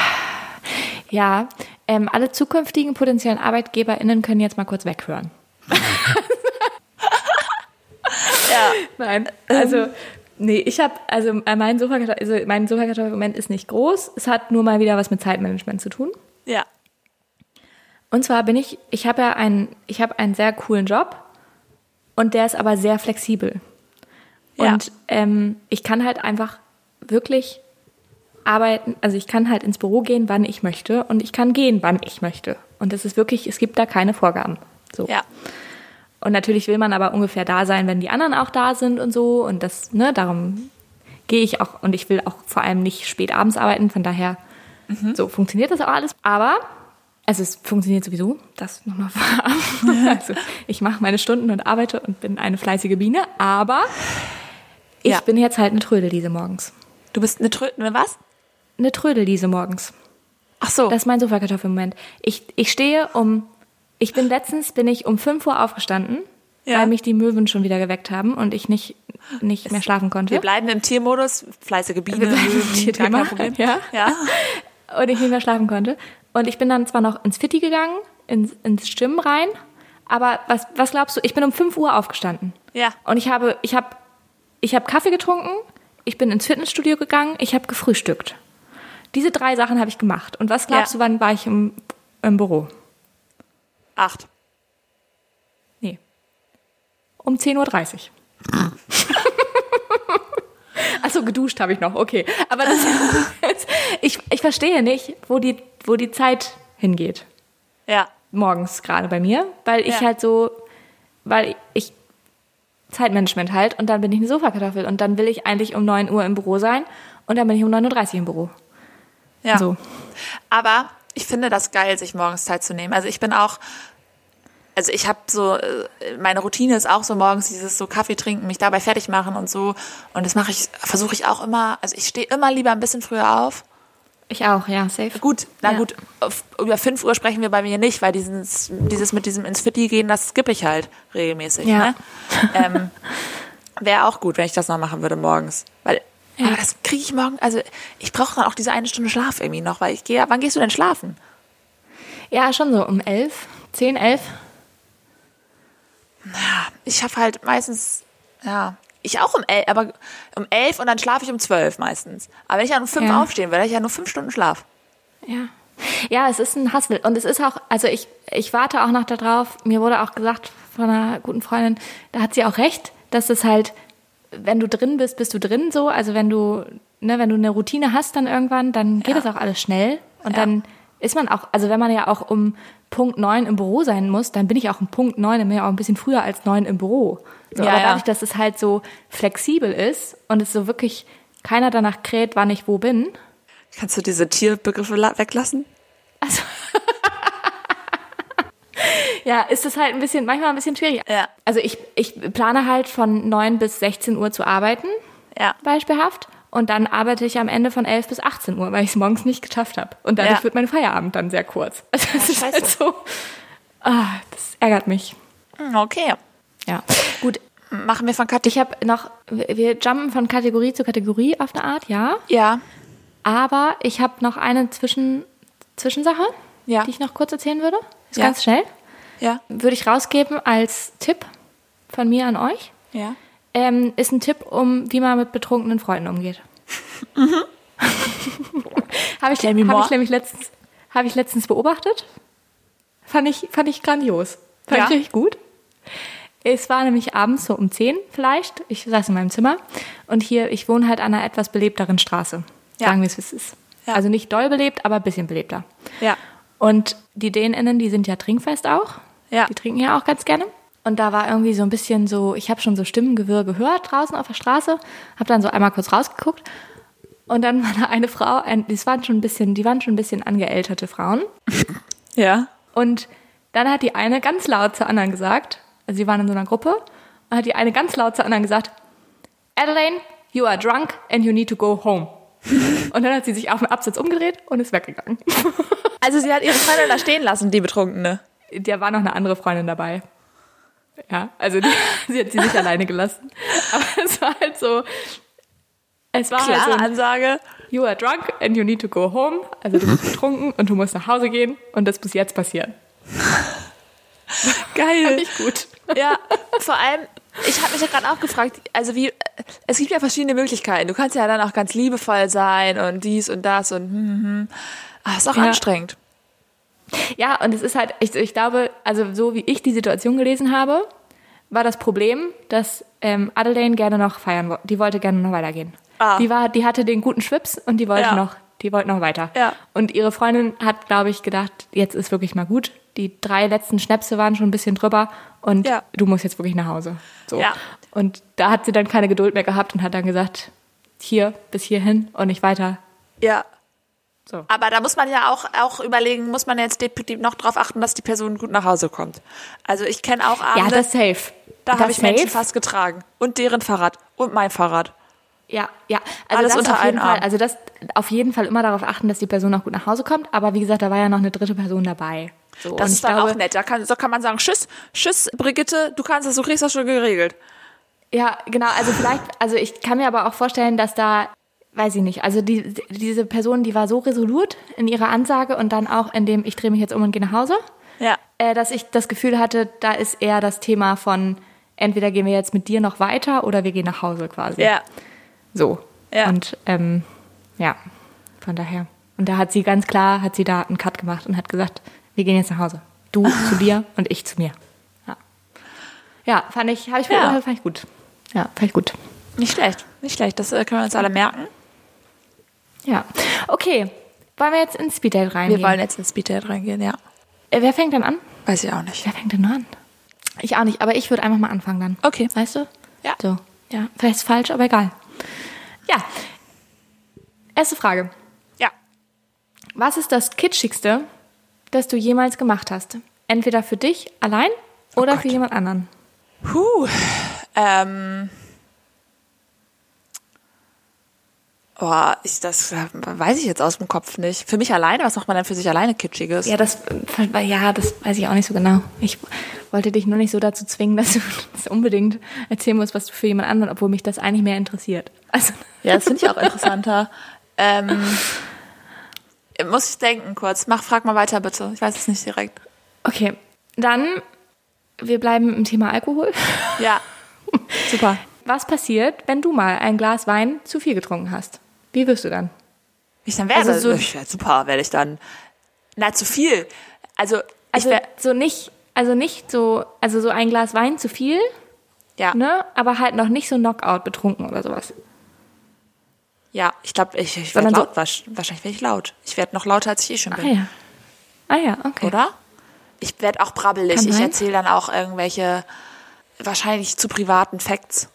Ja, ähm, alle zukünftigen potenziellen ArbeitgeberInnen können jetzt mal kurz weghören. Ja. Nein, also nee, ich habe also äh, mein Sofakartoffel, also mein Sofakartoffelmoment ist nicht groß. Es hat nur mal wieder was mit Zeitmanagement zu tun. Ja. Und zwar bin ich, ich habe ja einen, ich habe einen sehr coolen Job und der ist aber sehr flexibel. Ja. Und ähm, ich kann halt einfach wirklich arbeiten, also ich kann halt ins Büro gehen, wann ich möchte und ich kann gehen, wann ich möchte. Und es ist wirklich, es gibt da keine Vorgaben. So. Ja. Und natürlich will man aber ungefähr da sein, wenn die anderen auch da sind und so. Und das, ne, darum gehe ich auch und ich will auch vor allem nicht spät abends arbeiten. Von daher, so funktioniert das auch alles. Aber, also es funktioniert sowieso, das nochmal vorab. also ich mache meine Stunden und arbeite und bin eine fleißige Biene. Aber ich Ja. bin jetzt halt eine Trödeldiese morgens. Du bist eine Trö eine was? Eine Trödeldiese morgens. Ach so. Das ist mein Sofakartoffelmoment. Ich, ich stehe um, ich bin letztens, bin ich um 5 Uhr aufgestanden, Ja. weil mich die Möwen schon wieder geweckt haben und ich nicht, nicht mehr schlafen konnte. wir bleiben im Tiermodus. Fleißige Biene, Löwen, gar kein Problem. ja. Ja. und ich nicht mehr schlafen konnte. Und ich bin dann zwar noch ins Fitti gegangen, ins, ins Stimmen rein, aber was, was glaubst du, ich bin um 5 Uhr aufgestanden. Ja. Und ich habe, ich habe, ich habe Kaffee getrunken, ich bin ins Fitnessstudio gegangen, ich habe gefrühstückt. Diese drei Sachen habe ich gemacht. Und was glaubst Ja. du, wann war ich im, im Büro? Acht. Nee. Um 10.30 Uhr. Achso, geduscht habe ich noch, okay. Aber das, ich, ich verstehe nicht, wo die, wo die Zeit hingeht. Ja. Morgens gerade bei mir, weil ich Ja. halt so, weil ich Zeitmanagement halt und dann bin ich eine Sofakartoffel und dann will ich eigentlich um 9 Uhr im Büro sein und dann bin ich um 9.30 Uhr im Büro. Ja. So. Aber ich finde das geil, sich morgens Zeit zu nehmen. Also ich bin auch, also ich habe so, äh, meine Routine ist auch so morgens dieses so Kaffee trinken, mich dabei fertig machen und so. Und das mache ich, versuche ich auch immer. Also ich stehe immer lieber ein bisschen früher auf. Ich auch, ja, safe. Gut, na Ja. gut, auf, über 5 Uhr sprechen wir bei mir nicht, weil dieses, dieses mit diesem ins Fitti gehen, das skippe ich halt regelmäßig. Ja. Ne? Ähm, Wäre auch gut, wenn ich das noch machen würde morgens. Weil, aber das kriege ich morgen, also ich brauche dann auch diese eine Stunde Schlaf irgendwie noch, weil ich gehe, wann gehst du denn schlafen? Ja, schon so um 11, 10, 11. Ich schaffe halt meistens, ja, ich auch um elf, aber um elf und dann schlafe ich um zwölf meistens. Aber wenn ich dann um fünf Ja. aufstehen hätte ich ja nur fünf Stunden Schlaf. Ja. Ja, es ist ein Hassel. Und es ist auch, also ich, ich warte auch noch darauf, mir wurde auch gesagt von einer guten Freundin, da hat sie auch recht, dass es halt, wenn du drin bist, bist du drin so. Also wenn du, ne, wenn du eine Routine hast dann irgendwann, dann geht Ja. das auch alles schnell. Und Ja. dann ist man auch, also wenn man ja auch um Punkt neun im Büro sein muss, dann bin ich auch um Punkt neun, dann bin ich auch ein bisschen früher als neun im Büro. So, Ja, aber ja. dadurch, dass es halt so flexibel ist und es so wirklich keiner danach kräht, wann ich wo bin, Kannst du diese Tierbegriffe la- weglassen? Also. ja, ist es halt ein bisschen, manchmal ein bisschen schwierig. Ja. Also ich, ich plane halt von 9 bis 16 Uhr zu arbeiten, Ja. beispielhaft. Und dann arbeite ich am Ende von 11 bis 18 Uhr, weil ich es morgens nicht geschafft habe. Und dadurch Ja. wird mein Feierabend dann sehr kurz. Also das ist scheiße. halt so. Ah, das ärgert mich. Hm, Okay. Ja. Gut, Machen wir von Kathi. ich habe noch, wir wir jumpen von Kategorie zu Kategorie auf eine Art, ja. Ja. Aber ich habe noch eine Zwischen, Zwischensache, Ja. die ich noch kurz erzählen würde. Ist Ja. ganz schnell. Ja. würde ich rausgeben als Tipp von mir an euch. Ja. Ähm, ist ein Tipp, um wie man mit betrunkenen Freunden umgeht. habe ich, hab ich nämlich letztens, habe ich letztens beobachtet. Fand ich, fand ich grandios. Fand Ja? ich richtig gut. Es war nämlich abends so um 10 vielleicht. Ich saß in meinem Zimmer und hier, ich wohne halt an einer etwas belebteren Straße. Ja. Sagen wir es, wie es ist. Ja. Also nicht doll belebt, aber ein bisschen belebter. Ja. Und die DänInnen, die sind ja trinkfest auch. Ja. Die trinken ja auch ganz gerne. Und da war irgendwie so ein bisschen so, ich habe schon so Stimmengewirr gehört draußen auf der Straße, habe dann so einmal kurz rausgeguckt und dann war da eine Frau, ein, das waren schon ein bisschen, die waren schon ein bisschen angeälterte Frauen. Ja. Und dann hat die eine ganz laut zur anderen gesagt, also sie waren in so einer Gruppe, und hat die eine ganz laut zur anderen gesagt, Adeline, you are drunk and you need to go home. Und dann hat sie sich auf den Absatz umgedreht und ist weggegangen. Also sie hat ihre Freundin da stehen lassen, die Betrunkene. Da war noch eine andere Freundin dabei. Ja, also die, sie hat sie nicht alleine gelassen. Aber es war halt so, es war halt so, Klare ein, Ansage. you are drunk and you need to go home. Also du bist betrunken und du musst nach Hause gehen und das muss jetzt passieren. Geil. Nicht gut. Ja, vor allem, ich habe mich ja gerade auch gefragt, also wie, es gibt ja verschiedene Möglichkeiten. Du kannst ja dann auch ganz liebevoll sein und dies und das und hm, hm, hm. Aber es ist auch Ja. anstrengend. Ja, und es ist halt, ich, ich glaube, also so wie ich die Situation gelesen habe, war das Problem, dass ähm, Adelaine gerne noch feiern wollte. Die wollte gerne noch weitergehen. Ah. Die, war, die hatte den guten Schwips und die wollte Ja. noch, die wollte noch weiter. Ja. Und ihre Freundin hat, glaube ich, gedacht, jetzt ist wirklich mal gut. Die drei letzten Schnäpse waren schon ein bisschen drüber und Ja. du musst jetzt wirklich nach Hause. So. Ja. Und da hat sie dann keine Geduld mehr gehabt und hat dann gesagt, hier bis hierhin und nicht weiter. Ja. So. Aber da muss man ja auch, auch überlegen, muss man jetzt noch darauf achten, dass die Person gut nach Hause kommt. Also ich kenne auch Ja, Abende, das safe. da habe ich Menschen safe. fast getragen. Und deren Fahrrad. Und mein Fahrrad. Ja, ja. Also Alles das unter auf jeden einen Fall. Arm. Also das auf jeden Fall immer darauf achten, dass die Person auch gut nach Hause kommt. Aber wie gesagt, da war ja noch eine dritte Person dabei. So, Das ist dann glaube, auch nett. Da kann, so kann man sagen, tschüss, tschüss, Brigitte, du kannst das, du kriegst das schon geregelt. Ja, genau. Also vielleicht, also ich kann mir aber auch vorstellen, dass da, weiß ich nicht, also die, diese Person, die war so resolut in ihrer Ansage und dann auch in dem, ich drehe mich jetzt um und gehe nach Hause, Ja. äh, dass ich das Gefühl hatte, da ist eher das Thema von, entweder gehen wir jetzt mit dir noch weiter oder wir gehen nach Hause quasi. Ja. So. Ja. Und ähm, ja, von daher. Und da hat sie ganz klar, hat sie da einen Cut gemacht und hat gesagt, wir gehen jetzt nach Hause. Du zu dir und ich zu mir. Ja, ja fand ich, habe ich Ja. fand ich gut. Ja, fand ich gut. Nicht schlecht, nicht schlecht. Das äh, können wir uns alle merken. Ja. Okay. Wollen wir jetzt ins Speeddate reingehen? Wir wollen jetzt ins Speeddate reingehen, ja. Äh, wer fängt denn an? Weiß ich auch nicht. Wer fängt denn nur an? Ich auch nicht, aber ich würde einfach mal anfangen dann. Okay. Weißt du? Ja. So. Ja, vielleicht ist falsch, aber egal. Ja. Erste Frage. Ja. Was ist das Kitschigste, das du jemals gemacht hast? Entweder für dich allein oder für jemand anderen. Puh. Ähm. Boah, ich, das äh, weiß ich jetzt aus dem Kopf nicht. Für mich alleine, was macht man denn für sich alleine Kitschiges? Ja, das, ja, das weiß ich auch nicht so genau. Ich wollte dich nur nicht so dazu zwingen, dass du das unbedingt erzählen musst, was du für jemand anderen, obwohl mich das eigentlich mehr interessiert. Also, Ja, das finde ich auch interessanter. ähm, muss ich denken kurz. Mach, frag mal weiter bitte. Ich weiß es nicht direkt. okay. Dann, wir bleiben im Thema Alkohol. Ja. Super. Was passiert, wenn du mal ein Glas Wein zu viel getrunken hast? Wie wirst du dann? Wie ich dann werde. Also so- ich werd super, werde ich dann. Na, zu viel. Also, ich Also so nicht, also nicht so, also so ein Glas Wein zu viel, ja. ne? Aber halt noch nicht so Knockout betrunken oder sowas. Ja, ich glaube, ich, ich werde so- laut. wasch- Wahrscheinlich werde ich laut. Ich werde noch lauter, als ich eh schon Ah bin. ja. Ah ja, okay. Oder? Ich werde auch brabbelig. Kann ich erzähle dann auch irgendwelche, wahrscheinlich zu privaten Facts.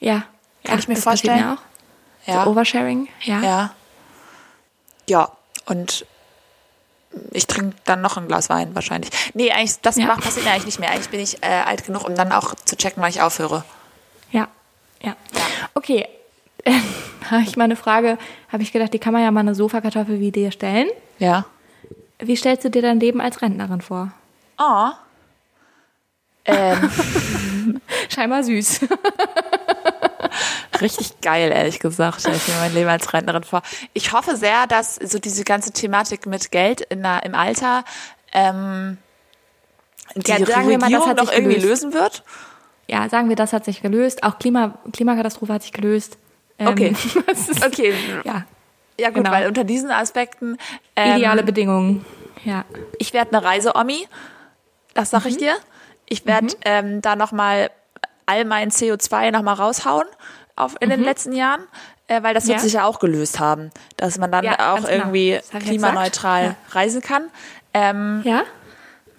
Ja. Kann ja, ich mir vorstellen. Mir auch. Ja. So Oversharing, ja. Ja. Ja, und ich trinke dann noch ein Glas Wein wahrscheinlich. Nee, eigentlich, das Ja. passiert mir eigentlich nicht mehr. Eigentlich bin ich äh, alt genug, um dann auch zu checken, wann ich aufhöre. Ja, ja. Okay, habe ich mal eine Frage, habe ich gedacht, die kann man ja mal eine Sofakartoffel wie dir stellen. Ja. Wie stellst du dir dein Leben als Rentnerin vor? Oh. Ähm, Scheinbar süß. richtig geil, ehrlich gesagt, stelle ich mir mein Leben als Rentnerin vor. Ich hoffe sehr, dass so diese ganze Thematik mit Geld in der, im Alter ähm, die Ja, sagen wir mal, das hat noch sich irgendwie gelöst. lösen wird. Ja, sagen wir, das hat sich gelöst. Auch Klima, Klimakatastrophe hat sich gelöst. Ähm, Okay. ist, Okay. Ja, Ja gut, Genau. weil unter diesen Aspekten ähm, ideale Bedingungen. Ja. Ich werde eine Reise-Omi, das sag ich dir. Ich werde ähm, da nochmal all mein CO2 nochmal raushauen. Auf, in den letzten Jahren, äh, weil das wird Ja. sich ja auch gelöst haben, dass man dann Ja, auch genau. irgendwie ja klimaneutral gesagt. reisen kann. Ähm, Ja?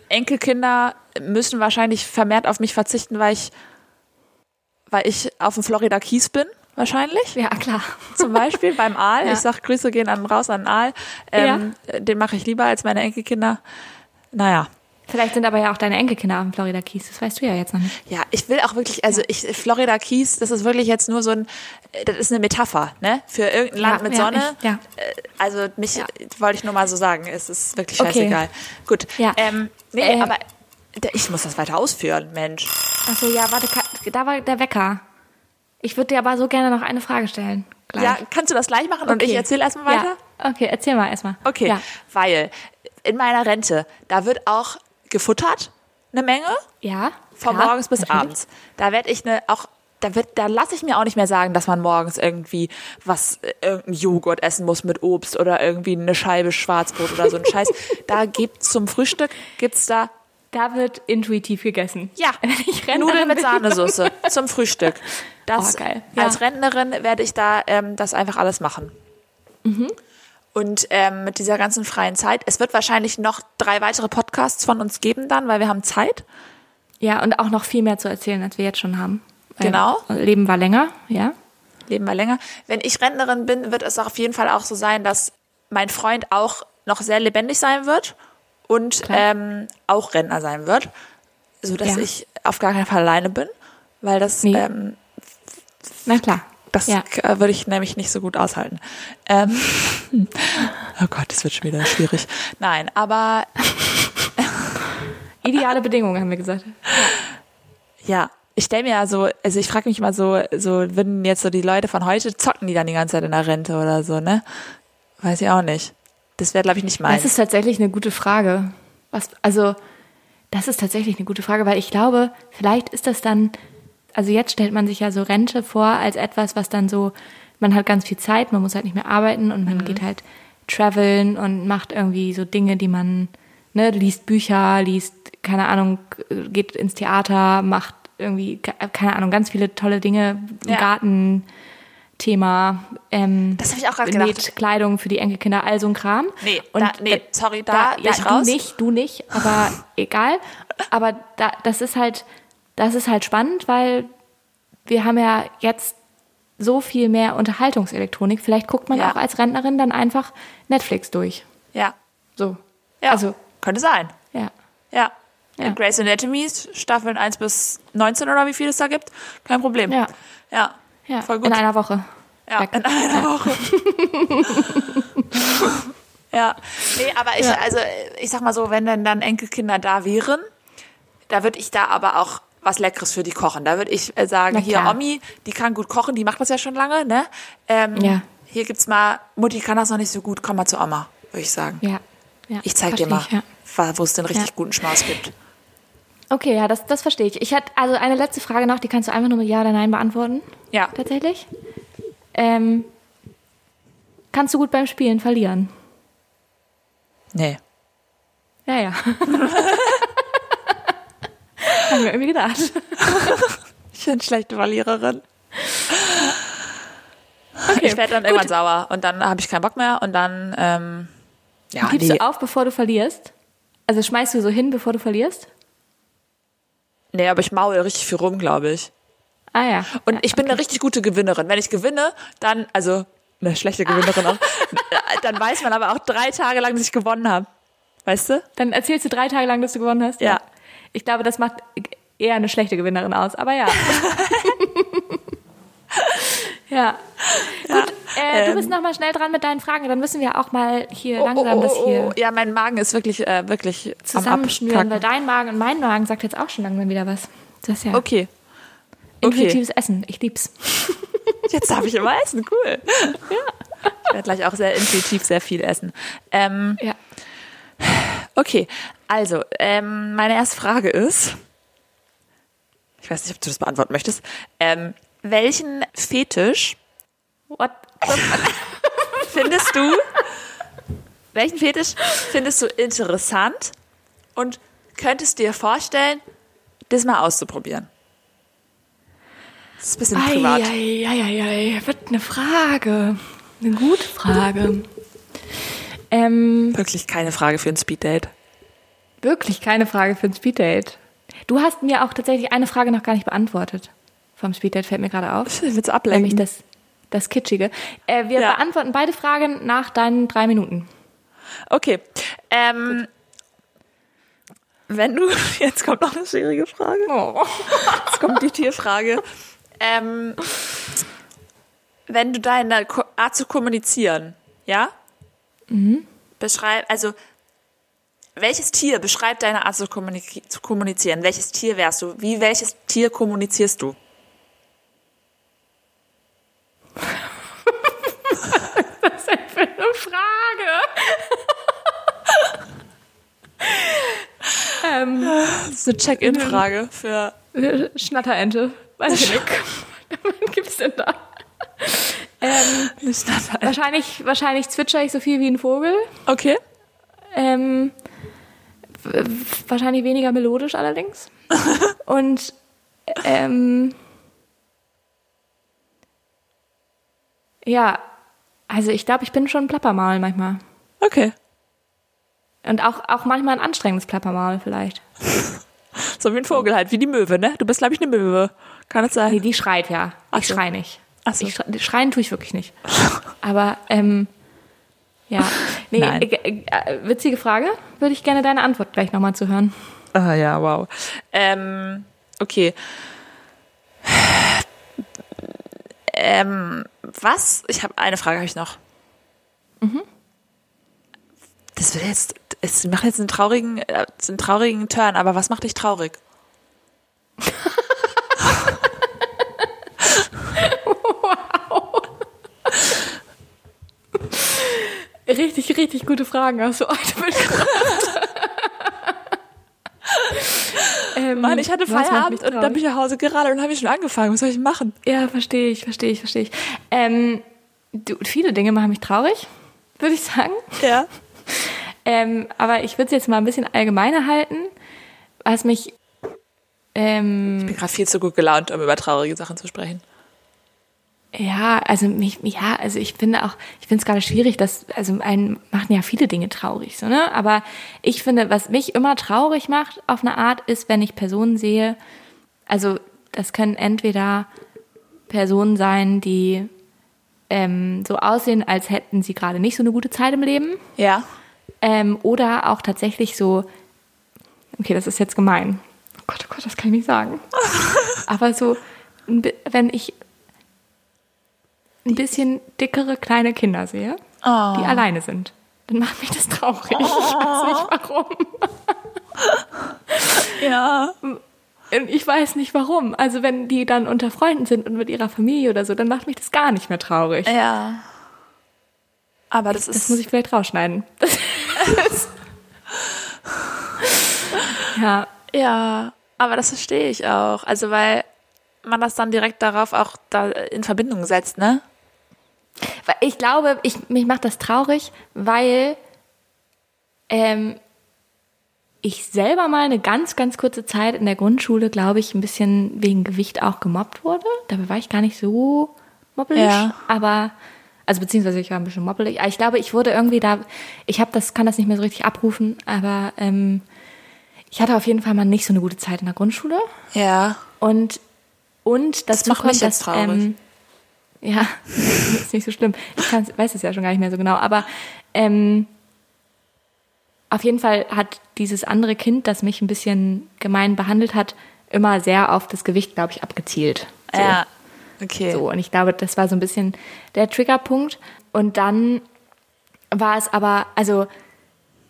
Enkelkinder müssen wahrscheinlich vermehrt auf mich verzichten, weil ich, weil ich auf dem Florida Keys bin, wahrscheinlich. Ja, klar. Zum Beispiel beim Aal. Ja. Ich sag, Grüße gehen an, raus an den Aal. Ähm, Den mache ich lieber als meine Enkelkinder. Naja. Vielleicht sind aber ja auch deine Enkelkinder auf dem Florida Keys. Das weißt du ja jetzt noch nicht. Ja, ich will auch wirklich, also ich, Florida Keys, das ist wirklich jetzt nur so ein, äh, das ist eine Metapher, ne? Für irgendein Land Ja, mit ja, Sonne. ich- ja. Äh, Also mich Ja. wollte ich nur mal so sagen, es ist wirklich Okay. scheißegal. Gut. Ja. Ähm, nee, Ähm. aber ich muss das weiter ausführen, Mensch. Achso, ja, warte, da war der Wecker. Ich würde dir aber so gerne noch eine Frage stellen. Gleich. Ja, kannst du das gleich machen und ich erzähle erstmal weiter? Ja. Okay, erzähl mal erstmal. Okay, Ja. weil in meiner Rente, da wird auch gefuttert, eine Menge, Ja. von klar, morgens bis natürlich. abends. Da werde ich eine auch da wird da lasse ich mir auch nicht mehr sagen, dass man morgens irgendwie was äh, irgendein Joghurt essen muss mit Obst oder irgendwie eine Scheibe Schwarzbrot oder so ein Scheiß. Da gibt's zum Frühstück gibt's da Da wird intuitiv gegessen. ja, ich Nudeln mit. Sahnesoße zum Frühstück. Das, Oh, geil. Ja. Als Rentnerin werde ich da ähm, das einfach alles machen. Mhm. Und ähm, mit dieser ganzen freien Zeit, es wird wahrscheinlich noch drei weitere Podcasts von uns geben dann, weil wir haben Zeit. Ja, und auch noch viel mehr zu erzählen, als wir jetzt schon haben. Genau. Leben war länger, ja. Leben wir länger. Wenn ich Rentnerin bin, wird es auf jeden Fall auch so sein, dass mein Freund auch noch sehr lebendig sein wird und ähm, auch Rentner sein wird, so dass Ja. ich auf gar keinen Fall alleine bin, weil das Nee. ähm, Na klar. Das Ja. k- würde ich nämlich nicht so gut aushalten. Ähm, oh Gott, das wird schon wieder schwierig. Nein, aber Ideale Bedingungen, haben wir gesagt. ja, ich stelle mir ja so, also ich frage mich mal so, so würden jetzt so die Leute von heute zocken die dann die ganze Zeit in der Rente oder so, ne? Weiß ich auch nicht. Das wäre, glaube ich, nicht Das meins. ist tatsächlich eine gute Frage. Was, also, das ist tatsächlich eine gute Frage, weil ich glaube, vielleicht ist das dann, also jetzt stellt man sich ja so Rente vor als etwas, was dann so, man hat ganz viel Zeit, man muss halt nicht mehr arbeiten und man geht halt traveln und macht irgendwie so Dinge, die man, ne, liest Bücher, liest, keine Ahnung, geht ins Theater, macht irgendwie, ke- keine Ahnung, ganz viele tolle Dinge Ja. Garten. Thema ähm, Das hab ich auch näht gedacht. Kleidung für die Enkelkinder, all so ein Kram. Nee, und da- nee, sorry, da bin ja, ich raus. Du nicht, du nicht, aber egal. Aber da, das ist halt, das ist halt spannend, weil wir haben ja jetzt so viel mehr Unterhaltungselektronik. Vielleicht guckt man Ja. auch als Rentnerin dann einfach Netflix durch. ja, So. ja, Also, könnte sein. ja. Ja. Ja. Grey's Anatomy, Staffeln 1 bis 19 oder wie viel es da gibt, kein Problem. Ja. Ja, Ja, voll gut. in einer Woche. Ja, Weg. in einer Woche. ja, nee, aber ich, also ich sag mal so, wenn denn dann Enkelkinder da wären, da würde ich da aber auch was Leckeres für die kochen. Da würde ich äh, sagen, hier. Omi, die kann gut kochen, die macht das ja schon lange, ne? Ähm, Ja. Hier gibt's mal, Mutti kann das noch nicht so gut, komm mal zu Oma, würde ich sagen. Ja. ja. Ich zeig dir mal, ja. wo es den richtig Ja. guten Schmaus gibt. Okay, ja, das, das verstehe ich. Ich hatte also eine letzte Frage noch, die kannst du einfach nur mit Ja oder Nein beantworten. Ja. Tatsächlich. Ähm, kannst du gut beim Spielen verlieren? Nee. Ja, ja. Haben wir irgendwie gedacht. Ich bin schlechte Verliererin. Okay, Ich werde dann irgendwann sauer und dann habe ich keinen Bock mehr und dann, ähm, ja, Gibst nee, du auf, bevor du verlierst? Also schmeißt du so hin, bevor du verlierst? nee, aber ich maul richtig viel rum, glaube ich. Ah ja. Und ja, ich bin eine richtig gute Gewinnerin. Wenn ich gewinne, dann, also eine schlechte Gewinnerin auch, dann weiß man aber auch drei Tage lang, dass ich gewonnen habe. Weißt du? Dann erzählst du drei Tage lang, dass du gewonnen hast? Ja. Ich glaube, das macht eher eine schlechte Gewinnerin aus, aber ja. ja. Gut, äh, du ähm, bist noch mal schnell dran mit deinen Fragen, dann müssen wir auch mal hier Oh, langsam das hier Ja, mein Magen ist wirklich, äh, wirklich zusammenschnüren, am weil dein Magen und mein Magen sagt jetzt auch schon langsam wieder was. Das ist ja Okay, intuitives Essen. Ich lieb's. jetzt darf ich immer essen, cool. Ich werde gleich auch sehr intuitiv sehr viel essen. Ähm, Ja. Okay, also, ähm, meine erste Frage ist, ich weiß nicht, ob du das beantworten möchtest, ähm, welchen Fetisch What? findest du, welchen Fetisch findest du interessant und könntest dir vorstellen, das mal auszuprobieren? Das ist ein bisschen privat. Eieieiei, wird eine Frage. Eine gute Frage. Ähm, Wirklich keine Frage für ein Speeddate. wirklich keine Frage für ein Speeddate. Du hast mir auch tatsächlich eine Frage noch gar nicht beantwortet. Vom Speeddate fällt mir gerade auf. Willst du Nämlich ablenken? das, das Kitschige. Äh, wir Ja. beantworten beide Fragen nach deinen drei Minuten. Okay. Ähm, wenn du, jetzt kommt noch eine schwierige Frage. Oh. Jetzt kommt die Tierfrage. Ähm, wenn du deine Art zu kommunizieren, ja? Beschreib, also, welches Tier beschreibt deine Art zu, kommunizieren? Welches Tier wärst du? Wie welches Tier kommunizierst du? Für eine Frage. ähm, Das ist eine Check-in-Frage für. Schnatterente. Weiß ich nicht. Was gibt's denn da? Ähm, wahrscheinlich, wahrscheinlich zwitscher ich so viel wie ein Vogel. Okay. Ähm, wahrscheinlich weniger melodisch allerdings. Und ähm, ja, also ich glaube, ich bin schon ein Plappermaul manchmal. Okay. Und auch, auch manchmal ein anstrengendes Plappermaul vielleicht. So wie ein Vogel halt, wie die Möwe, ne? Du bist, glaube ich, eine Möwe. Kann es sein? Nee, die schreit ja. Ach Ich so. schrei nicht. Ach so. Ich schrei, schreien tue ich wirklich nicht. Aber, ähm, ja. Nee, äh, äh, witzige Frage. Würde ich gerne deine Antwort gleich nochmal zu hören. Ah ja, wow. Ähm, okay. Ähm, was? Ich habe eine Frage habe ich noch. Das wird jetzt, es macht jetzt einen traurigen, äh, einen traurigen Turn, aber was macht dich traurig? Richtig, richtig gute Fragen hast du heute mitgebracht. ähm, Mann, ich hatte macht Feierabend und dann bin ich nach Hause geradelt und habe ich schon angefangen. Was soll ich machen? Ja, verstehe ich, verstehe ich, verstehe ich. Ähm, du, viele Dinge machen mich traurig, würde ich sagen. Ja. Ähm, aber ich würde es jetzt mal ein bisschen allgemeiner halten, was mich ähm, Ich bin gerade viel zu gut gelaunt, um über traurige Sachen zu sprechen. Ja, also mich, ja, also ich finde auch, ich finde es gerade schwierig, dass, also einen machen ja viele Dinge traurig, so, ne? Aber ich finde, was mich immer traurig macht auf eine Art, ist, wenn ich Personen sehe, also das können entweder Personen sein, die ähm, so aussehen, als hätten sie gerade nicht so eine gute Zeit im Leben, Ja. ähm, oder auch tatsächlich so, okay, das ist jetzt gemein. Oh Gott, oh Gott, das kann ich nicht sagen. Aber so, wenn ich ein bisschen dickere kleine Kinder sehe, die alleine sind, dann macht mich das traurig. Ich weiß nicht warum. Ja. Und ich weiß nicht warum. Also wenn die dann unter Freunden sind und mit ihrer Familie oder so, dann macht mich das gar nicht mehr traurig. Ja. Aber das ist. Das muss ich vielleicht rausschneiden. ja, Ja, aber das verstehe ich auch. Also, weil man das dann direkt darauf auch da in Verbindung setzt, ne? Ich glaube, ich, mich macht das traurig, weil ähm, ich selber mal eine ganz, ganz kurze Zeit in der Grundschule, glaube ich, ein bisschen wegen Gewicht auch gemobbt wurde. Dabei war ich gar nicht so moppelig, Ja. aber also beziehungsweise ich war ein bisschen moppelig. Ich glaube, ich wurde irgendwie da, ich habe das, kann das nicht mehr so richtig abrufen, aber ähm, ich hatte auf jeden Fall mal nicht so eine gute Zeit in der Grundschule. Ja. Und, und dazu macht mich kommt, jetzt dass, traurig. Ähm, ja, ist nicht so schlimm. Ich weiß es ja schon gar nicht mehr so genau. Aber ähm, auf jeden Fall hat dieses andere Kind, das mich ein bisschen gemein behandelt hat, immer sehr auf das Gewicht, glaube ich, abgezielt. So. Ja. Okay. So, und ich glaube, das war so ein bisschen der Triggerpunkt. Und dann war es aber, also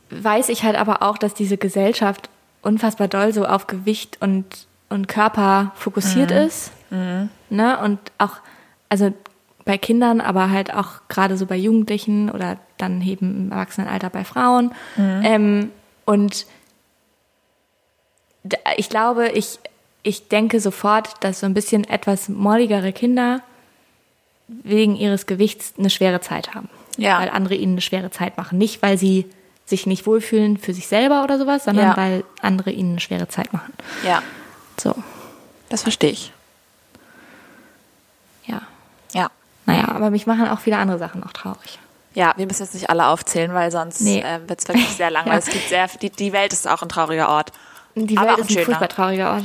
weiß ich halt aber auch, dass diese Gesellschaft unfassbar doll so auf Gewicht und, und Körper fokussiert ist. Ne? Und auch, also bei Kindern, aber halt auch gerade so bei Jugendlichen oder dann eben im Erwachsenenalter bei Frauen. Ähm, und ich glaube, ich, ich denke sofort, dass so ein bisschen etwas molligere Kinder wegen ihres Gewichts eine schwere Zeit haben. Ja. Weil andere ihnen eine schwere Zeit machen. Nicht, weil sie sich nicht wohlfühlen für sich selber oder sowas, sondern Ja. weil andere ihnen eine schwere Zeit machen. Ja. So. Das verstehe ich. Ja. Naja, aber mich machen auch viele andere Sachen auch traurig. Ja, wir müssen jetzt nicht alle aufzählen, weil sonst Nee. äh, wird es wirklich sehr lang. Ja. weil es gibt sehr, die, die Welt ist auch ein trauriger Ort. Die Aber Welt auch ist ein schöner. furchtbar trauriger Ort.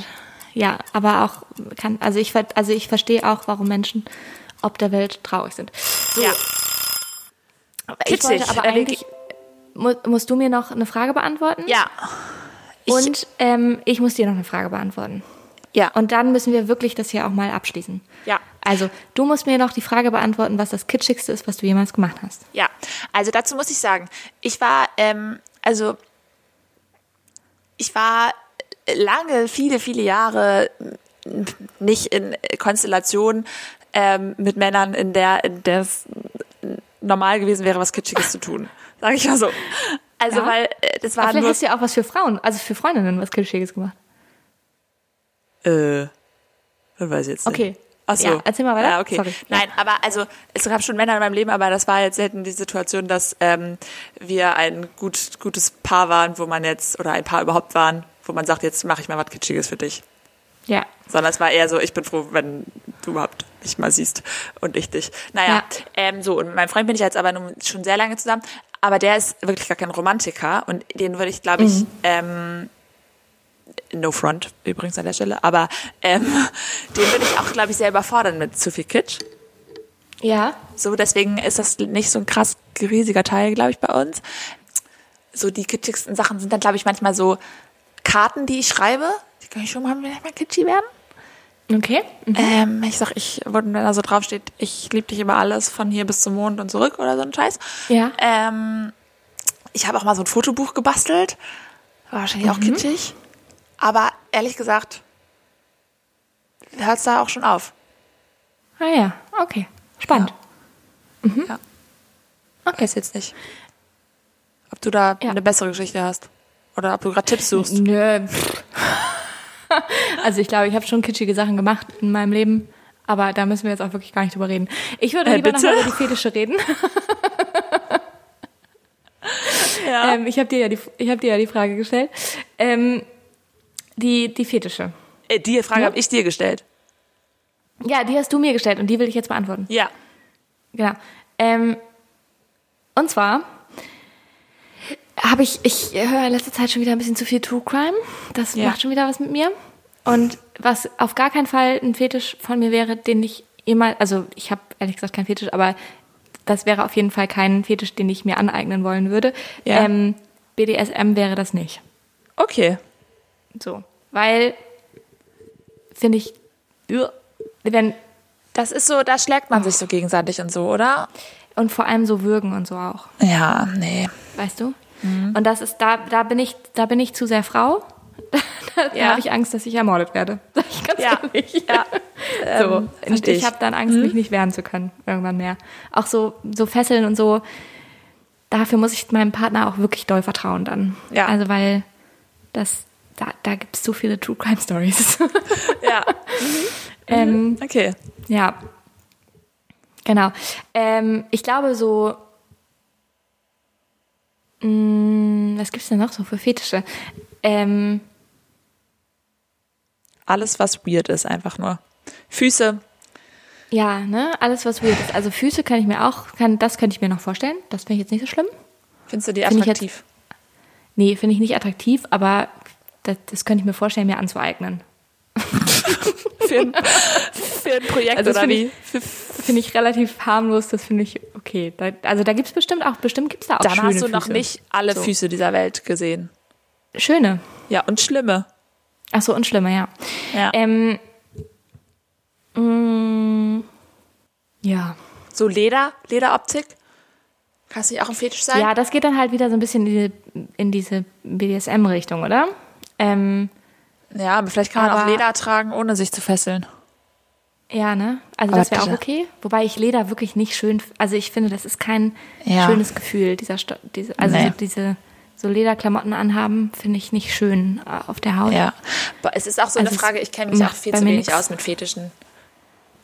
Ja, aber auch kann, also ich, ver- also ich verstehe auch, warum Menschen ob der Welt traurig sind. Ja. Ich Kitschig. wollte aber eigentlich, mu musst du mir noch eine Frage beantworten? Ja. Ich- Und ähm, ich muss dir noch eine Frage beantworten. Ja. Und dann müssen wir wirklich das hier auch mal abschließen. Ja. Also, du musst mir noch die Frage beantworten, was das kitschigste ist, was du jemals gemacht hast. Ja, also dazu muss ich sagen, ich war, ähm, also ich war lange, viele, viele Jahre nicht in Konstellation ähm, mit Männern, in der, in der es normal gewesen wäre, was Kitschiges zu tun. Sag ich mal so. Also, Ja. weil äh, das war Aber vielleicht nur. hast du ja auch was für Frauen, also für Freundinnen was Kitschiges gemacht. Äh, das weiß ich jetzt nicht. Okay. Ach so. Ja, erzähl mal weiter. Ja, okay. Sorry. Nein, aber also es gab schon Männer in meinem Leben, aber das war jetzt selten die Situation, dass ähm, wir ein gut, gutes Paar waren, wo man jetzt, oder ein Paar überhaupt waren, wo man sagt, jetzt mache ich mal was Kitschiges für dich. Ja. Sondern es war eher so, ich bin froh, wenn du überhaupt mich mal siehst und ich dich. Naja, Ja. ähm, so, und mit meinem Freund bin ich jetzt aber nun schon sehr lange zusammen, aber der ist wirklich gar kein Romantiker und den würde ich, glaube ich, ähm, no front übrigens an der Stelle, aber ähm, den würde ich auch, glaube ich, sehr überfordern mit zu viel Kitsch. Ja. So, deswegen ist das nicht so ein krass riesiger Teil, glaube ich, bei uns. So die kitschigsten Sachen sind dann, glaube ich, manchmal so Karten, die ich schreibe. Die kann ich schon mal mal kitschig werden. Okay. Ähm, ich sag, ich, wenn da so draufsteht, ich liebe dich über alles, von hier bis zum Mond und zurück oder so ein Scheiß. Ja. Ähm, ich habe auch mal so ein Fotobuch gebastelt. War wahrscheinlich auch kitschig. Aber ehrlich gesagt, hört es da auch schon auf. Ah ja, okay. Spannend. Ja. Weiß jetzt nicht. Ob du da Ja. eine bessere Geschichte hast. Oder ob du gerade Tipps suchst. Nö. also ich glaube, ich habe schon kitschige Sachen gemacht in meinem Leben, aber da müssen wir jetzt auch wirklich gar nicht drüber reden. Ich würde Äh, lieber noch bitte? mal über die Fetische reden. Ja. Ähm, ich habe dir, ja die- ich hab dir ja die Frage gestellt. Ähm, die, die Fetische. Äh, die Frage Ja? habe ich dir gestellt. Ja, die hast du mir gestellt und die will ich jetzt beantworten. Ja. Genau. Ähm, und zwar habe ich, ich höre in letzter Zeit schon wieder ein bisschen zu viel True Crime. Das Ja. macht schon wieder was mit mir. Und was auf gar keinen Fall ein Fetisch von mir wäre, den ich immer, also ich habe ehrlich gesagt keinen Fetisch, aber das wäre auf jeden Fall kein Fetisch, den ich mir aneignen wollen würde. Ja. Ähm, BDSM wäre das nicht. Okay. So. Weil, finde ich, wenn, Das ist so, da schlägt man sich so gegenseitig und so, oder? und vor allem so würgen und so auch. Ja, nee. weißt du? Und das ist, da, da bin ich, da bin ich zu sehr Frau. da Ja. habe ich Angst, dass ich ermordet werde. Sag ich ganz Ja. ehrlich. Ja. So. Ähm, und ich habe dann Angst, mich nicht wehren zu können, irgendwann mehr. Auch so, so Fesseln und so, dafür muss ich meinem Partner auch wirklich doll vertrauen dann. Ja. Also weil das, da, da gibt es so viele True Crime Stories. Ja. ähm, Okay. ja. Genau. Ähm, ich glaube so. Mh, was gibt's denn noch so für Fetische? Ähm, Alles, was weird ist, einfach nur. Füße. ja, ne, alles was weird ist. Also Füße kann ich mir auch, kann, das könnte ich mir noch vorstellen. Das finde ich jetzt nicht so schlimm. Findest du die Find ich jetzt- attraktiv? Nee, finde ich nicht attraktiv, aber das, das könnte ich mir vorstellen, mir anzueignen. Für ein, für ein Projekt Also das oder finde wie? Finde ich relativ harmlos, das finde ich okay. Da, also da gibt's bestimmt auch, bestimmt gibt's da auch dann schöne hast du noch Füße. nicht alle So. Füße dieser Welt gesehen. Schöne. Ja, und schlimme. Ach so, und schlimmer, ja. Ja. Ähm, mh, ja. So Leder, Lederoptik. Kann es nicht auch ein Fetisch sein? Ja, das geht dann halt wieder so ein bisschen in diese, in diese BDSM-Richtung, oder? Ähm, Ja, aber vielleicht kann man auch Aber- Leder tragen, ohne sich zu fesseln. ja, ne? Also Aber das wäre auch okay. Wobei ich Leder wirklich nicht schön, also ich finde, das ist kein Ja. schönes Gefühl, dieser, Sto- diese, also Nee. so diese so Lederklamotten anhaben, finde ich nicht schön äh, auf der Haut. Ja. Aber es ist auch so eine Also es Frage, ich kenne mich auch viel zu wenig nix. aus mit Fetischen.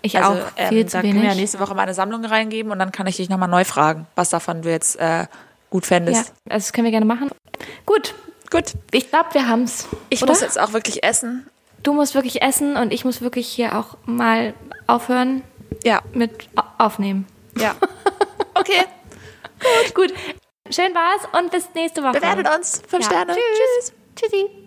Ich Also auch ähm, viel da zu können wir ja wenig. nächste Woche mal eine Sammlung reingeben und dann kann ich dich nochmal neu fragen, was davon du jetzt äh, gut Ja, fändest. also das können wir gerne machen. Gut, Gut. Ich glaube, wir haben's. Ich oder? muss jetzt auch wirklich essen. Du musst wirklich essen und ich muss wirklich hier auch mal aufhören. Ja. Mit aufnehmen. Ja. Okay. Gut. Gut. Schön war's und bis nächste Woche. Bewertet uns. Fünf ja. Sterne. Tschüss. Tschüss. Tschüssi.